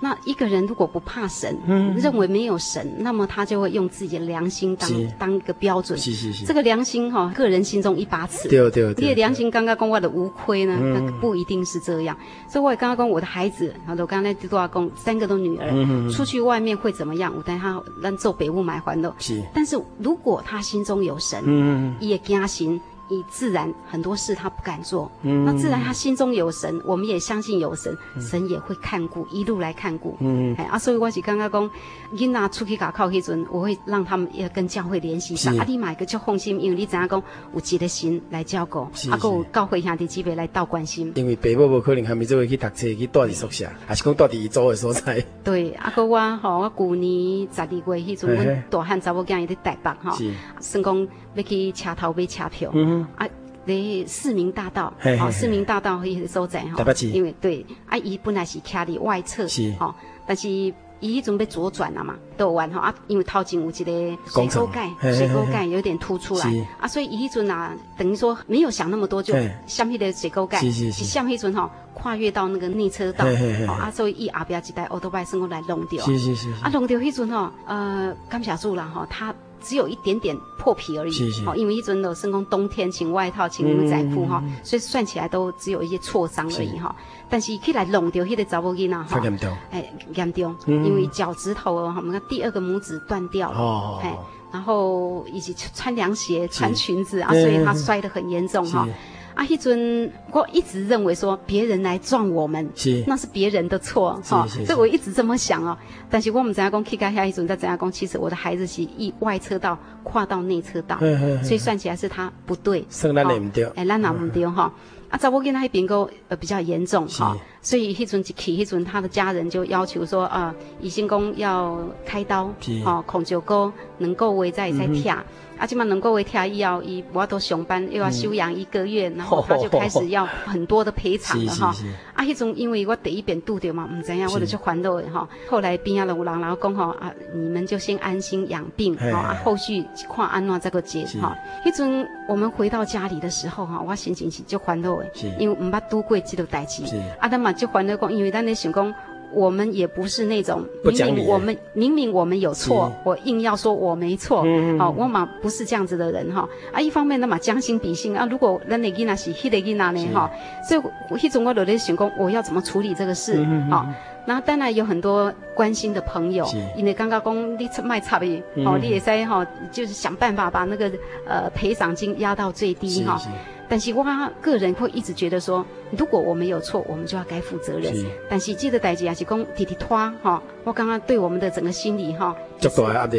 那一个人如果不怕神，嗯，认为没有神，那么他就会用自己的良心当当一个标准。
是是是。
这个良心哈，个人心中一把尺。
对对对。
你的良心刚刚讲我的无亏呢，那不一定是这样。所以我也刚刚讲我的孩子，我刚才都要讲三个都女儿，出去外面会怎么样？我带他让做北部买环的。
是。
但是如果他心中有神，嗯，也惊心。以自然很多事他不敢做，嗯，那自然他心中有神，我们也相信有神，嗯、神也会看顾，一路来看顾，嗯，哎啊，所以我是刚刚讲，囡仔出去搞靠迄阵，我会让他们也跟教会联系上，是啊，你买个就放心，因为你知影讲有一个心来照顾，啊，有教会兄弟姊妹来倒关心，
因为爸母无可能还没做会去读册去住伫宿舍，还是讲住伫伊租的所在。
对，啊，个我吼，我旧年十二月迄阵，阮大汉查某囝伊在台北吼，算讲要去车头买车票。嗯啊，咧市民大道，哦，市民大道迄个所在哈，因为对，啊，伊本来是徛伫外侧，是，好，但是伊迄阵要左转了嘛，倒弯哈，啊，因为头前有一个水沟盖，水沟盖有点凸出来，啊，所以伊迄阵啊，等于说没有想那么多，就向迄个水沟盖，是向迄阵哈，跨越到那个内车道，哦，啊，所以伊后壁一台欧多拜算过来弄掉，是是是，啊，弄掉迄阵哈，呃，感谢主了哈，他。只有一点点破皮而已，哦，因为一尊的生工冬天请外套，请牛仔裤哈，所以算起来都只有一些挫伤而已哈。但是起来弄掉迄个查某囡仔哈，哎，严重，因为脚趾头哦，我们看第二个拇指断掉了，哎，然后以及穿凉鞋、穿裙子啊，所以他摔得很严重哈。啊，迄阵我一直认为说别人来撞我们，是。那是别人的错哈，所以我一直这么想哦。但是我们怎样讲去开下一阵在怎样讲，其实我的孩子是以外车道跨到内车道，所以算起来是他不对，
算咱也唔对，
哎，咱也唔对哈。啊，在我跟他那边个呃比较严重哈，所以迄阵一去，迄阵他的家人就要求说啊，医生讲要开刀，哦，孔就沟能够围在在跳。啊，即嘛能够为跳医药，伊我都上班又要休养一个月，然后他就开始要很多的赔偿了哈。啊，迄种因为我第一遍拄着嘛，唔知影，我就去烦恼的哈。后来边啊有人然后讲吼啊，你们就先安心养病，好啊，后续看安怎这个结哈。迄阵我们回到家里的时候哈，我心情是就烦恼的，因为唔捌拄过这个代志。啊，咱嘛就烦恼讲，因为咱咧想讲。我们也不是那种明明我们明明我们有错，我硬要说我没错，好，我嘛不是这样子的人哈。啊，一方面那嘛将心比心啊，如果咱的囡仔是迄个囡仔呢哈，所以迄种我都在想讲，我要怎么处理这个事好。那当然有很多关心的朋友，因为刚刚讲你卖差别，哦，你也在哈，就是想办法把那个呃赔偿金压到最低哈。但是我个人会一直觉得说，如果我们有错，我们就要该负责任。是但是记得代志也是讲弟弟拖哈，我刚刚对我们的整个心理哈，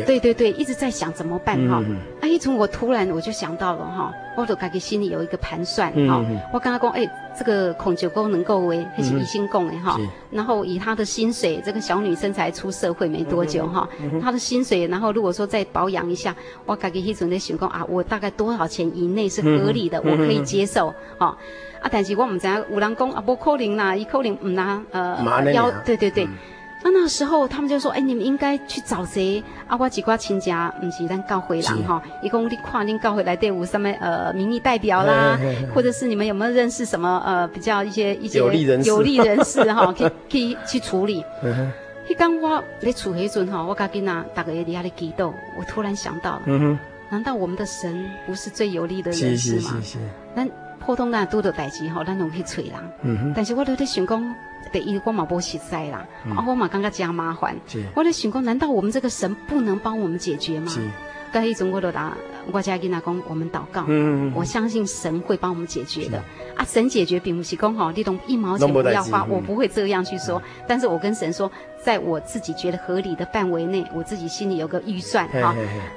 对对对，一直在想怎么办哈。嗯、啊，一从我突然我就想到了哈，我都感觉心里有一个盘算哈。嗯、我刚刚讲哎，这个孔九公能够为还是一心共的哈。然后以他的薪水，这个小女生才出社会没多久哈，她的薪水，然后如果说再保养一下，我感觉一种在想讲啊，我大概多少钱以内是合理的，我可以。接受，哈啊！但是我们知道有人讲啊，不可能啦，伊可能唔拿呃要对对对。那那时候他们就说，哎，你们应该去找谁？啊，我几瓜亲家，唔是咱教会人哈。一共你跨恁教会来队伍上面呃民意代表啦，或者是你们有没有认识什么呃比较一些一些有利人士有利人士哈，可以可以去处理。迄刚我咧厝迄阵哈，我甲囡仔大个也底下咧激动，我突然想到了。难道我们的神不是最有利的人士吗？那普通人拄到代志吼，咱拢去找人。嗯哼。但是我都在想讲，第一我嘛无实在啦，啊我嘛感觉真麻烦。是。我在想讲，难道我们这个神不能帮我们解决吗？是。刚一种我都答，我家跟他讲，我们祷告。嗯。我相信神会帮我们解决的。啊，神解决并不是讲吼，你懂一毛钱不要花，我不会这样去说。但是我跟神说。在我自己觉得合理的范围内，我自己心里有个预算哈，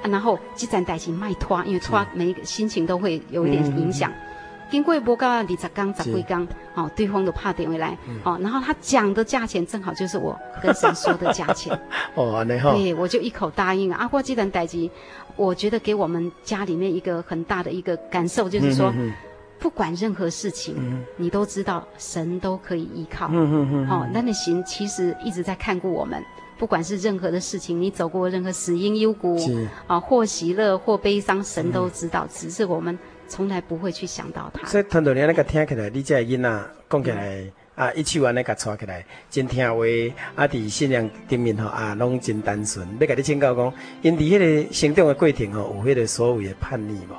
然后积攒代金卖拖，因为拖每一个心情都会有一点影响。经过不到二十天、十几天，哦，对方都怕点回来，哦，然后他讲的价钱正好就是我跟神说的价钱，哦，对，我就一口答应啊。或积攒代志，我觉得给我们家里面一个很大的一个感受就是说。不管任何事情，嗯、你都知道神都可以依靠。嗯嗯嗯。哦，那，那你行其实一直在看顾我们。不管是任何的事情，你走过任何死荫幽谷，是啊，或喜乐或悲伤，神都知道。嗯、只是我们从来不会去想到他。
所以，团队你那个听起来，你这囡仔讲起来、嗯、啊，一手安尼个带起来，真听话，啊，伫信仰顶面吼啊，拢真单纯。要甲你请教讲，因伫迄个成长的过程吼，有迄个所谓的叛逆无？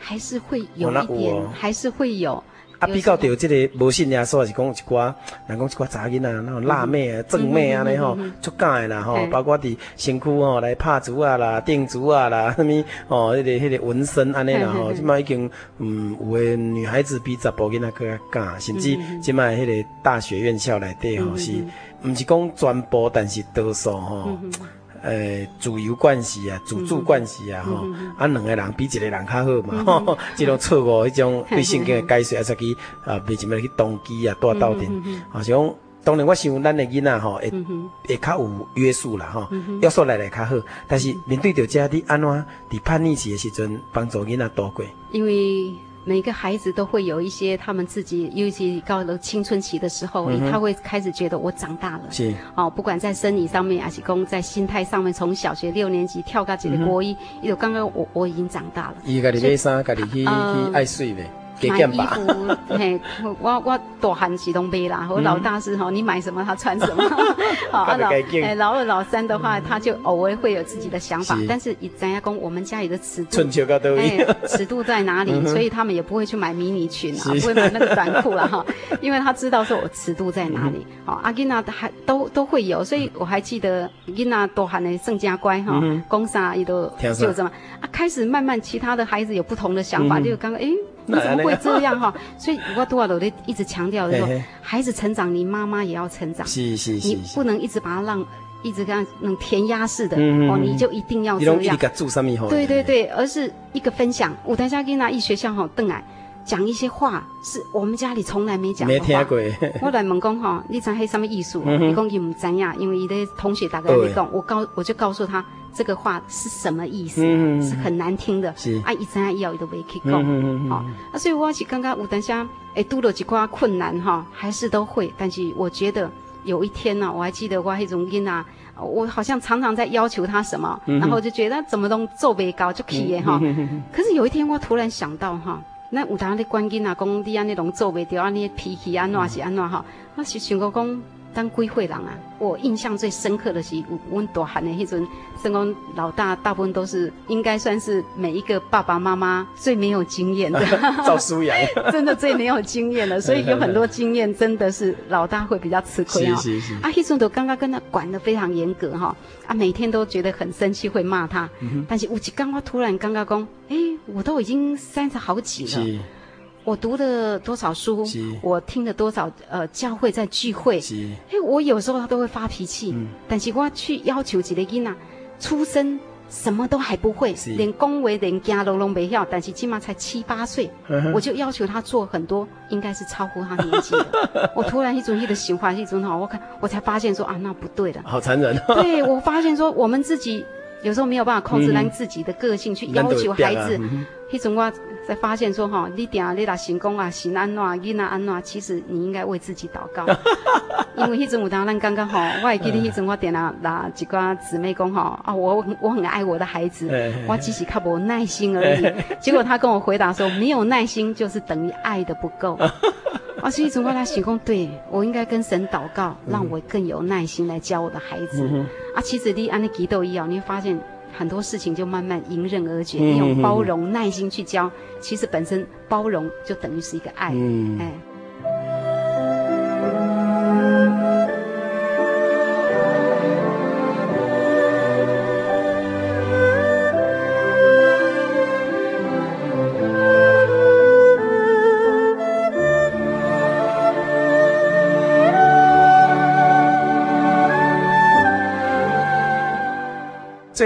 还是会有一点，哦、还是会有。
啊，比较到这个无信耶稣，是讲一寡，人讲一寡查囡仔，那种辣妹啊、正妹啊，尼吼出敢的啦吼，包括伫身躯吼来拍珠啊啦、钉珠啊啦，什物吼，迄个迄个纹身安尼啦吼，即摆已经嗯，有诶女孩子比查甫囡仔更加敢，甚至即摆迄个大学院校内底吼是，毋是讲全部，但是多数吼。呃，自由关系啊，自主关系啊，吼，啊，两个人比一个人较好嘛，吼，这种错误，迄种对性格的解说，啊，再去啊，袂怎么去动机啊，带斗阵，啊，像当然我想咱的囡仔吼，会会较有约束啦，吼，约束来来较好，但是面对着遮你安怎伫叛逆期的时阵帮助囡仔度过？
因为。每个孩子都会有一些他们自己，尤其到了青春期的时候，嗯、他会开始觉得我长大了。是哦，不管在生理上面，还是讲在心态上面，从小学六年级跳到这个国一，因为刚刚我我已经长大了。伊家己买衫，家己去去爱睡呗。买衣服，嘿，我我大汉是拢买啦。我老大是吼，你买什么他穿什么。好，老哎老二老三的话，他就偶尔会有自己的想法，但是以咱家公我们家里的尺度，哎，尺度在哪里？所以他们也不会去买迷你裙啊，不会买那个短裤了哈，因为他知道说我尺度在哪里。好，阿吉娜还都都会有，所以我还记得吉娜大汉的圣家乖哈，公啥也都就这么啊，开始慢慢其他的孩子有不同的想法，就刚刚哎。你怎么会这样哈？所以我多少都得一直强调的说，孩子成长，你妈妈也要成长。是是是，你不能一直把他让，一直这样那种填鸭式的哦，你就一定要这样。对对对，而是一个分享。我等下给你拿一学校哈，邓来讲一些话，是我们家里从来没讲过。没听过。我来问讲哈，你知黑什么艺术？你讲伊唔知呀，因为伊的同学大概没讲，我告我就告诉他。这个话是什么意思？嗯、是很难听的。是啊，一真啊，要伊都未去讲。嗯、好，啊，所以我是刚刚有当下，哎，拄了几挂困难哈，还是都会。但是我觉得有一天呢、啊，我还记得我迄种囡仔，我好像常常在要求他什么，嗯、然后我就觉得怎么都做不高就起的哈。嗯、可是有一天我突然想到哈，那有当的关键啊，讲你安尼拢做不掉，安尼脾气安怎是安怎哈，我是想讲讲。当归会人啊，我印象最深刻的是我们大汉的迄阵，生公老大大部分都是应该算是每一个爸爸妈妈最没有经验的，
赵书阳，
真的最没有经验的，所以有很多经验真的是老大会比较吃亏啊。是是是。啊，迄阵都刚刚跟他管得非常严格哈，啊，每天都觉得很生气，会骂他。嗯、但是有一刚我突然刚刚讲，哎，我都已经三十好几了。我读了多少书？我听了多少呃教会在聚会？哎我有时候他都会发脾气，嗯、但是我去要求一个囡仔，出生什么都还不会，连恭维连家都拢没要，但是起码才七八岁，呵呵我就要求他做很多，应该是超乎他年纪的。我突然一种一的喜欢一种哈，我看我才发现说啊，那不对的，
好残忍。
对，我发现说我们自己有时候没有办法控制咱自己的个性，去要求孩子，一种我。才发现说哈，你点啊，你打行功啊，行安诺，囡仔安诺，其实你应该为自己祷告，因为迄阵有当咱刚刚哈，我还记得迄阵我点啊，那几个姊妹讲哈啊，我我很爱我的孩子，我只是较无耐心而已。结果他跟我回答说，没有耐心就是等于爱的不够。啊，所以从我来想讲，对我应该跟神祷告，让我更有耐心来教我的孩子。啊，其实你安尼祈祷一样，你会发现。很多事情就慢慢迎刃而解。你用包容、耐心去教，其实本身包容就等于是一个
爱。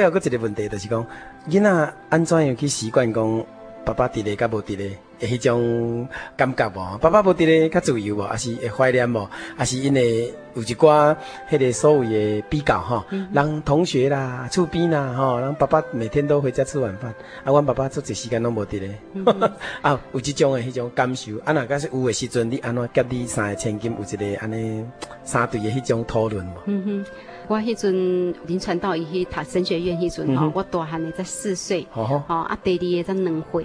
后搁一个问题，就是讲囡仔安怎样去习惯讲爸爸伫咧，甲无伫咧，诶，迄种感觉无？爸爸无伫咧，较自由无？还是会怀念无？还是因为有一寡迄个所谓的比较吼，人同学啦、厝边啦吼，人爸爸每天都回家吃晚饭，啊，阮爸爸做一时间拢无伫咧，啊，有即种诶，迄种感受，啊，若假说有诶时阵，你安怎甲你三个千金有一个安尼三对诶迄种讨论无？嗯哼。
我迄阵临传道伊去读神学院迄阵吼，我大汉的才四岁，吼啊，第二个才两岁，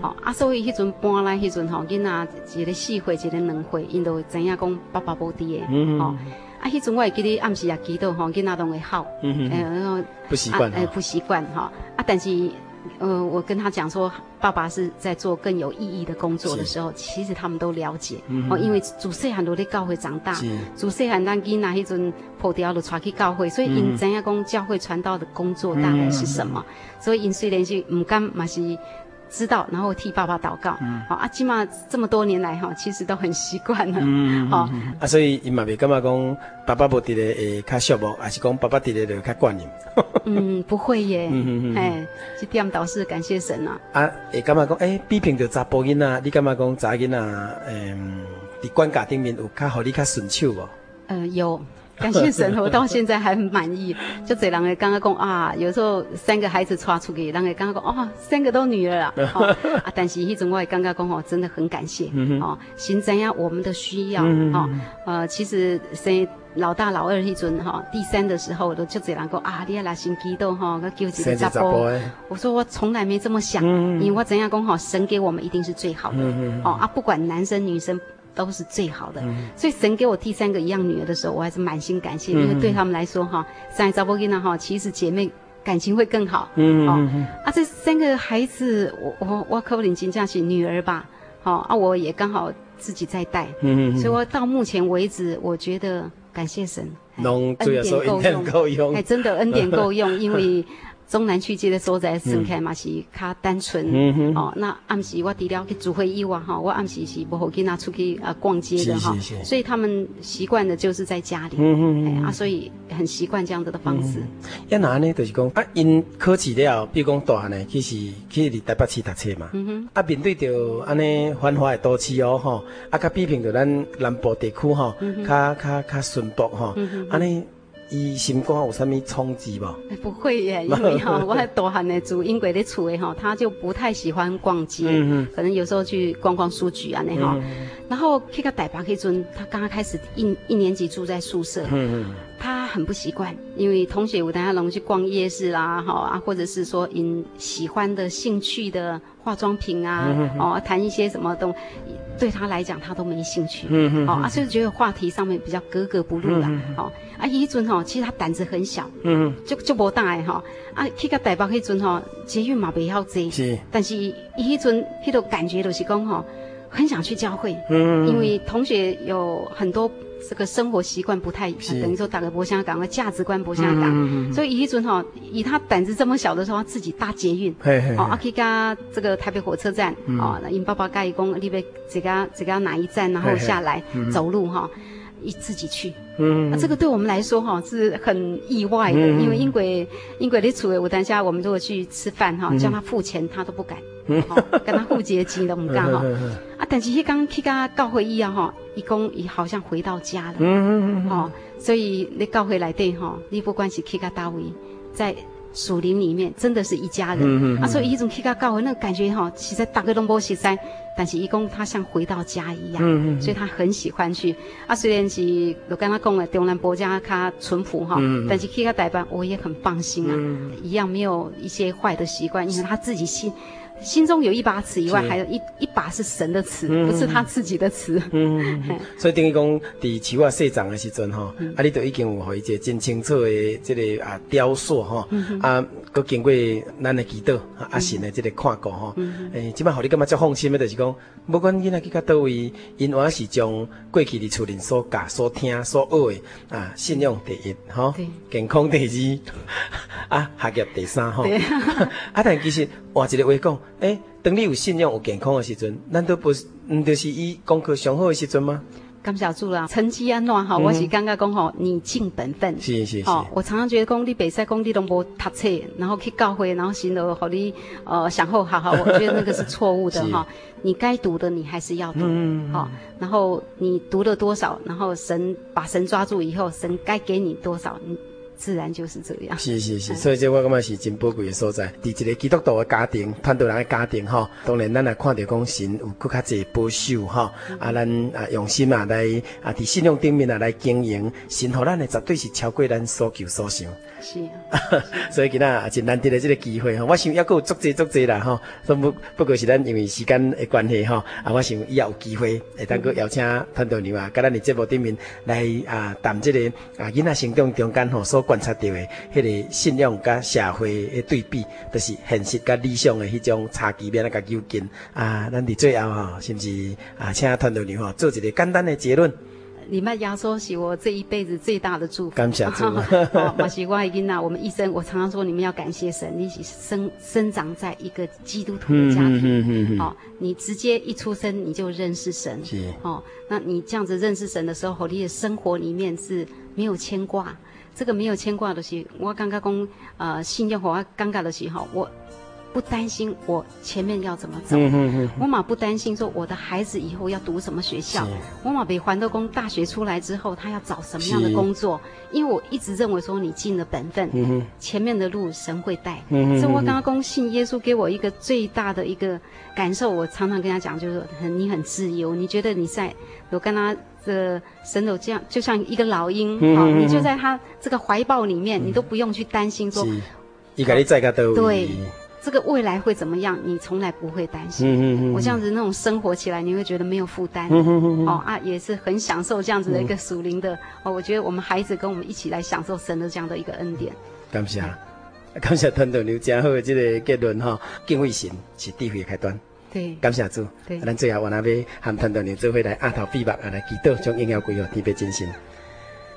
吼啊，所以迄阵搬来迄阵吼，囡仔一个四岁，一个两岁，因都知影讲爸爸无伫诶，吼啊，迄阵我会记得暗时也祈祷吼，囡仔拢会好，
诶，不习惯，
诶，不习惯，哈啊，但是。呃，我跟他讲说，爸爸是在做更有意义的工作的时候，其实他们都了解。哦，因为主细汉都在教会长大，主细汉当囡仔迄阵破掉了带去教会，所以因知影讲教会传道的工作大概是什么，所以因虽然是唔敢嘛是。知道，然后替爸爸祷告。嗯，好啊，起码这么多年来哈，其实都很习惯了。嗯，好
啊，所以伊嘛袂感觉讲爸爸不伫咧会较寂寞，还是讲爸爸伫咧就较惯念。
嗯，不会耶。嗯嗯哎，这点倒是感谢神啊。
啊，会感觉讲哎，比拼着查甫囡仔，你感觉讲查囡仔，嗯，伫管家顶面有较互你较顺手无？
呃，有。感谢神，我到现在还很满意。就这两个刚刚讲啊，有时候三个孩子传出去，两个刚刚讲哦，三个都女儿了。哦、啊，但是迄种我也刚刚讲哦，真的很感谢。哦，行怎样我们的需要。哦，呃，其实生老大老二一阵哈，第三的时候都就这两个啊，你要来先激动哈，个叫几个查甫。我说我从来没这么想，因为我怎样讲哈，神给我们一定是最好的。哦啊，不管男生女生。都是最好的，所以神给我第三个一样女儿的时候，我还是满心感谢，因为对他们来说哈，三个查某囡仔哈，其实姐妹感情会更好。嗯，好啊，这三个孩子，我我我可不能真正是女儿吧？好啊，我也刚好自己在带。嗯嗯，所以我到目前为止，我觉得感谢神，恩典够用，哎，真的恩典够用，因为。中南区这个所在生开嘛是较单纯，哦，那暗时我除了去聚会以外哈，我暗时是不好跟他出去啊逛街的哈，所以他们习惯的就是在家里，哎啊，所以很习惯这样子的方式。
一拿呢就是讲啊，因考试了，比如讲大汉呢，其实去伫台北市读册嘛，啊，面对着安尼繁华的都市哦，吼，啊，较比平着咱南部地区吼，较较较淳朴吼，安尼。伊心肝有啥物冲击吧？
不会耶，因为哈，我还大汉的住英国的厝的哈，他就不太喜欢逛街，可能有时候去逛逛书局啊那哈。然后去到台北迄阵，他刚刚开始一一年级住在宿舍，他很不习惯，因为同学有带他拢去逛夜市啦，哈啊，或者是说因喜欢的兴趣的化妆品啊，哦，谈一些什么东，对他来讲他都没兴趣，哦啊，所以觉得话题上面比较格格不入啦，哦。啊，伊迄阵吼，其实他胆子很小，嗯，就就无大诶吼。啊，去到台北迄阵吼，捷运嘛袂晓坐，是。但是伊迄阵迄种感觉就是讲吼，很想去教会，嗯，因为同学有很多这个生活习惯不太，等于说打个波相港，价值观不相同，所以以前哈，以他胆子这么小的时候，他自己搭捷运，嘿嘿，哦，阿去加这个台北火车站，哦，那因爸爸甲伊讲，你别这个这个哪一站，然后下来走路哈。一自己去，嗯，那、啊、这个对我们来说哈是很意外的，嗯、因为英国英国的厝诶，有当下我们如果去吃饭哈，叫他付钱他都不敢，嗯、跟他付结金都唔敢哈，啊，但是迄刚去甲教会以后哈，一讲伊好像回到家了，嗯嗯嗯，哦，所以你教会来对哈，你不管是去甲大位在。树林里面真的是一家人，嗯嗯、啊，所以一种去到教会那个感觉哈，其实大家都无熟悉，但是伊讲他像回到家一样，嗯嗯、所以他很喜欢去。啊，虽然是我刚刚讲的中南伯家较淳朴哈，嗯、但是去到台北我也很放心啊，嗯、一样没有一些坏的习惯，因为他自己心心中有一把尺以外，还有一一把是神的尺，不是他自己的尺。
嗯，所以等于讲，伫树仔细长的时阵吼，啊，你都已经有一个真清楚的这个啊雕塑吼，啊，佮经过咱的祈祷啊神的这个看顾吼，诶，即摆互你感觉足放心的，就是讲，不管囡仔去到倒位，因还是将过去的厝里所教、所听、所学的啊，信用第一，吼，健康第二，啊，学业第三，吼，啊，但其实换一个话讲。诶，当你有信仰、有健康的时阵，难道不是，唔就是伊功课上好的时阵吗？
感谢主啦，成绩安怎哈？我是刚刚讲吼，你尽本分。
是是是。哦，
我常常觉得讲你比赛讲你都无读册，然后去教会，然后行了，互你呃想后好好，我觉得那个是错误的 哈。你该读的你还是要读，嗯好，然后你读了多少，然后神把神抓住以后，神该给你多少，你。自然就是这样。是
是是，所以这我感觉是真宝贵的所在。伫一个基督徒的家庭、团队人的家庭，哈，当然咱也看到讲神有更较济保守，哈，啊，咱啊用心啊来啊伫信仰顶面啊来经营，神互咱的绝对是超过咱所求所想。
是，
所以今仔也真难得的这个机会哈，我想抑阁有足济足济啦哈，都不不过是咱因为时间的关系哈，啊，我想以后有机会会当阁邀请团队人啊，甲咱的节目顶面来啊谈这个啊囡仔成长中间吼所观察到的迄个信仰甲社会的对比，就是现实甲理想的迄种差距免那甲究竟啊，咱伫最后哈，是不是啊，请传道人吼做一个简单的结论。
你们压缩是我这一辈子最大的祝福。
感谢主。
好，马西瓜已经呐，我们一生，我常常说，你们要感谢神，你生生长在一个基督徒的家庭。嗯嗯嗯你直接一出生你就认识神。是。哦，那你这样子认识神的时候，你的生活里面是没有牵挂。这个没有牵挂的是，我刚刚讲，呃，信仰和我尴尬的是哈，我。不担心我前面要怎么走，嗯、哼哼我嘛不担心说我的孩子以后要读什么学校，我嘛比环德公大学出来之后他要找什么样的工作，因为我一直认为说你尽了本分，嗯、哼前面的路神会带。嗯、所以我刚刚讲信耶稣给我一个最大的一个感受，我常常跟他讲，就是很你很自由，你觉得你在我跟他的神有这样，就像一个老鹰，好、嗯哦，你就在他这个怀抱里面，嗯、你都不用去担心说，
一个你在个都
对。这个未来会怎么样？你从来不会担心。嗯嗯嗯。我这样子那种生活起来，你会觉得没有负担。嗯嗯嗯。哦啊，也是很享受这样子的一个属灵的哦。我觉得我们孩子跟我们一起来享受神的这样的一个恩典。
感谢，感谢团队刘家好的这个结论哈。敬畏神是智慧的开端。
对。
感谢主。对。咱最后我那边和团队刘做伙来阿头闭目啊来祈祷，将荣耀归于天父真神。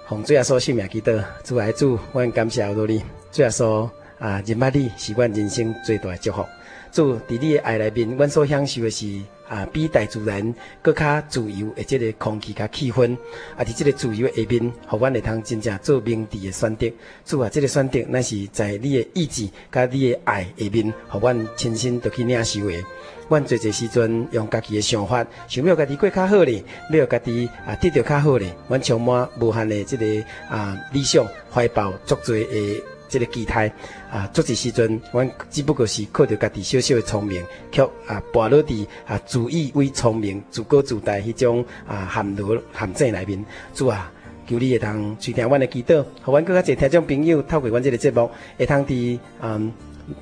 从主耶稣性命祈祷，主爱主，我感谢有你，主耶稣。啊，认捌你是阮人生最大的祝福。主，伫你的爱内面，阮所享受的是啊，比大自然搁较自由的这个空气甲气氛。啊，伫这个自由的下面，互阮会通真正做明智的选择。主啊，这个选择乃是在你的意志甲你的爱下面，互阮亲身着去领受的。阮做者时阵用家己的想法，想要家己过较好咧，要家己啊得到较好咧。阮充满无限的这个啊理想，怀抱足侪的。这个期待啊，做者时阵，阮只不过是靠着家己小小的聪明，却啊，跋落伫啊，自以为聪明、自高自大迄种啊陷落陷阱内面。主啊，求你会通垂听阮的祈祷，互阮更加侪听众朋友透过阮这个节目，会通伫嗯。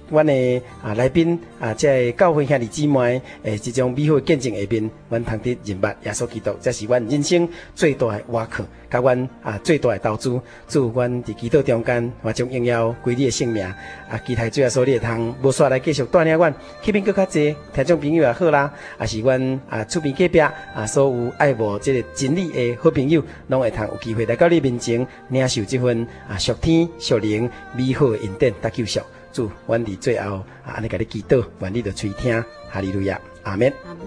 阮的啊来宾啊，在教会兄弟姊妹诶，这种美好见证下面，阮通得认捌耶稣基督，这是阮人生最大的瓦克，甲阮啊最大的投资。祝阮伫祈祷中间，我将荣耀归你的性命啊！期待最后所你会通无煞来继续带领阮，去边更较济听众朋友也好啦，啊是阮啊厝边隔壁啊所有爱慕这个真理的好朋友，拢会通有机会来到你面前领受这份啊属天属灵美好的恩典得救赎。祝，阮伫最后啊，安尼甲你祈祷，愿你着垂听，哈利路亚，阿门。阿门。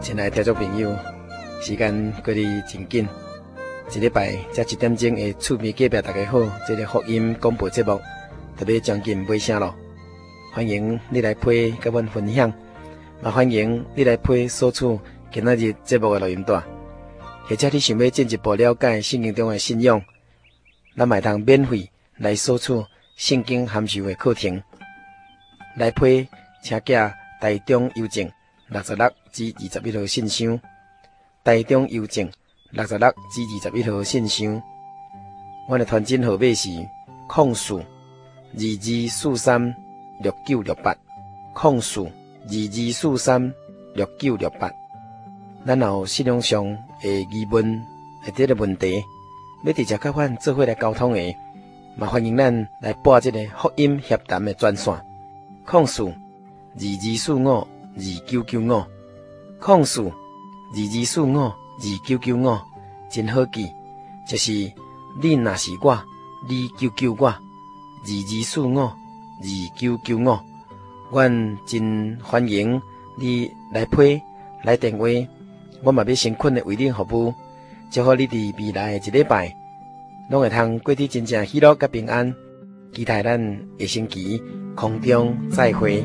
亲爱的听众朋友，时间过得真紧，一礼拜才一点钟的厝边隔壁大家好，这个福音广播节目。特别将近尾声了，欢迎你来配跟阮分享，也欢迎你来陪索取今仔日节目的录音带，或者你想要进一步了解圣经中的信仰，咱买通免费来索圣经函授的课程，来配车架台中邮政六十六至二十一号信箱，台中邮政六十六至二十一号信箱。我的传真号码是空四二二四三六九六八，空四二二四三六九六八。咱有信用上诶疑问，或者个问题，要直接甲阮做伙来沟通诶，嘛欢迎咱来拨这个福音协谈诶专线，空四二二四五二九九五，空四二二四五二九九五，真好记，就是你若是我，你救救我，二二四五二九九五，阮真欢迎你来配来电话。我嘛要诚恳的为你服务，祝福你伫未来的一礼拜，拢会通过得真正喜乐甲平安。期待咱下星期空中再会。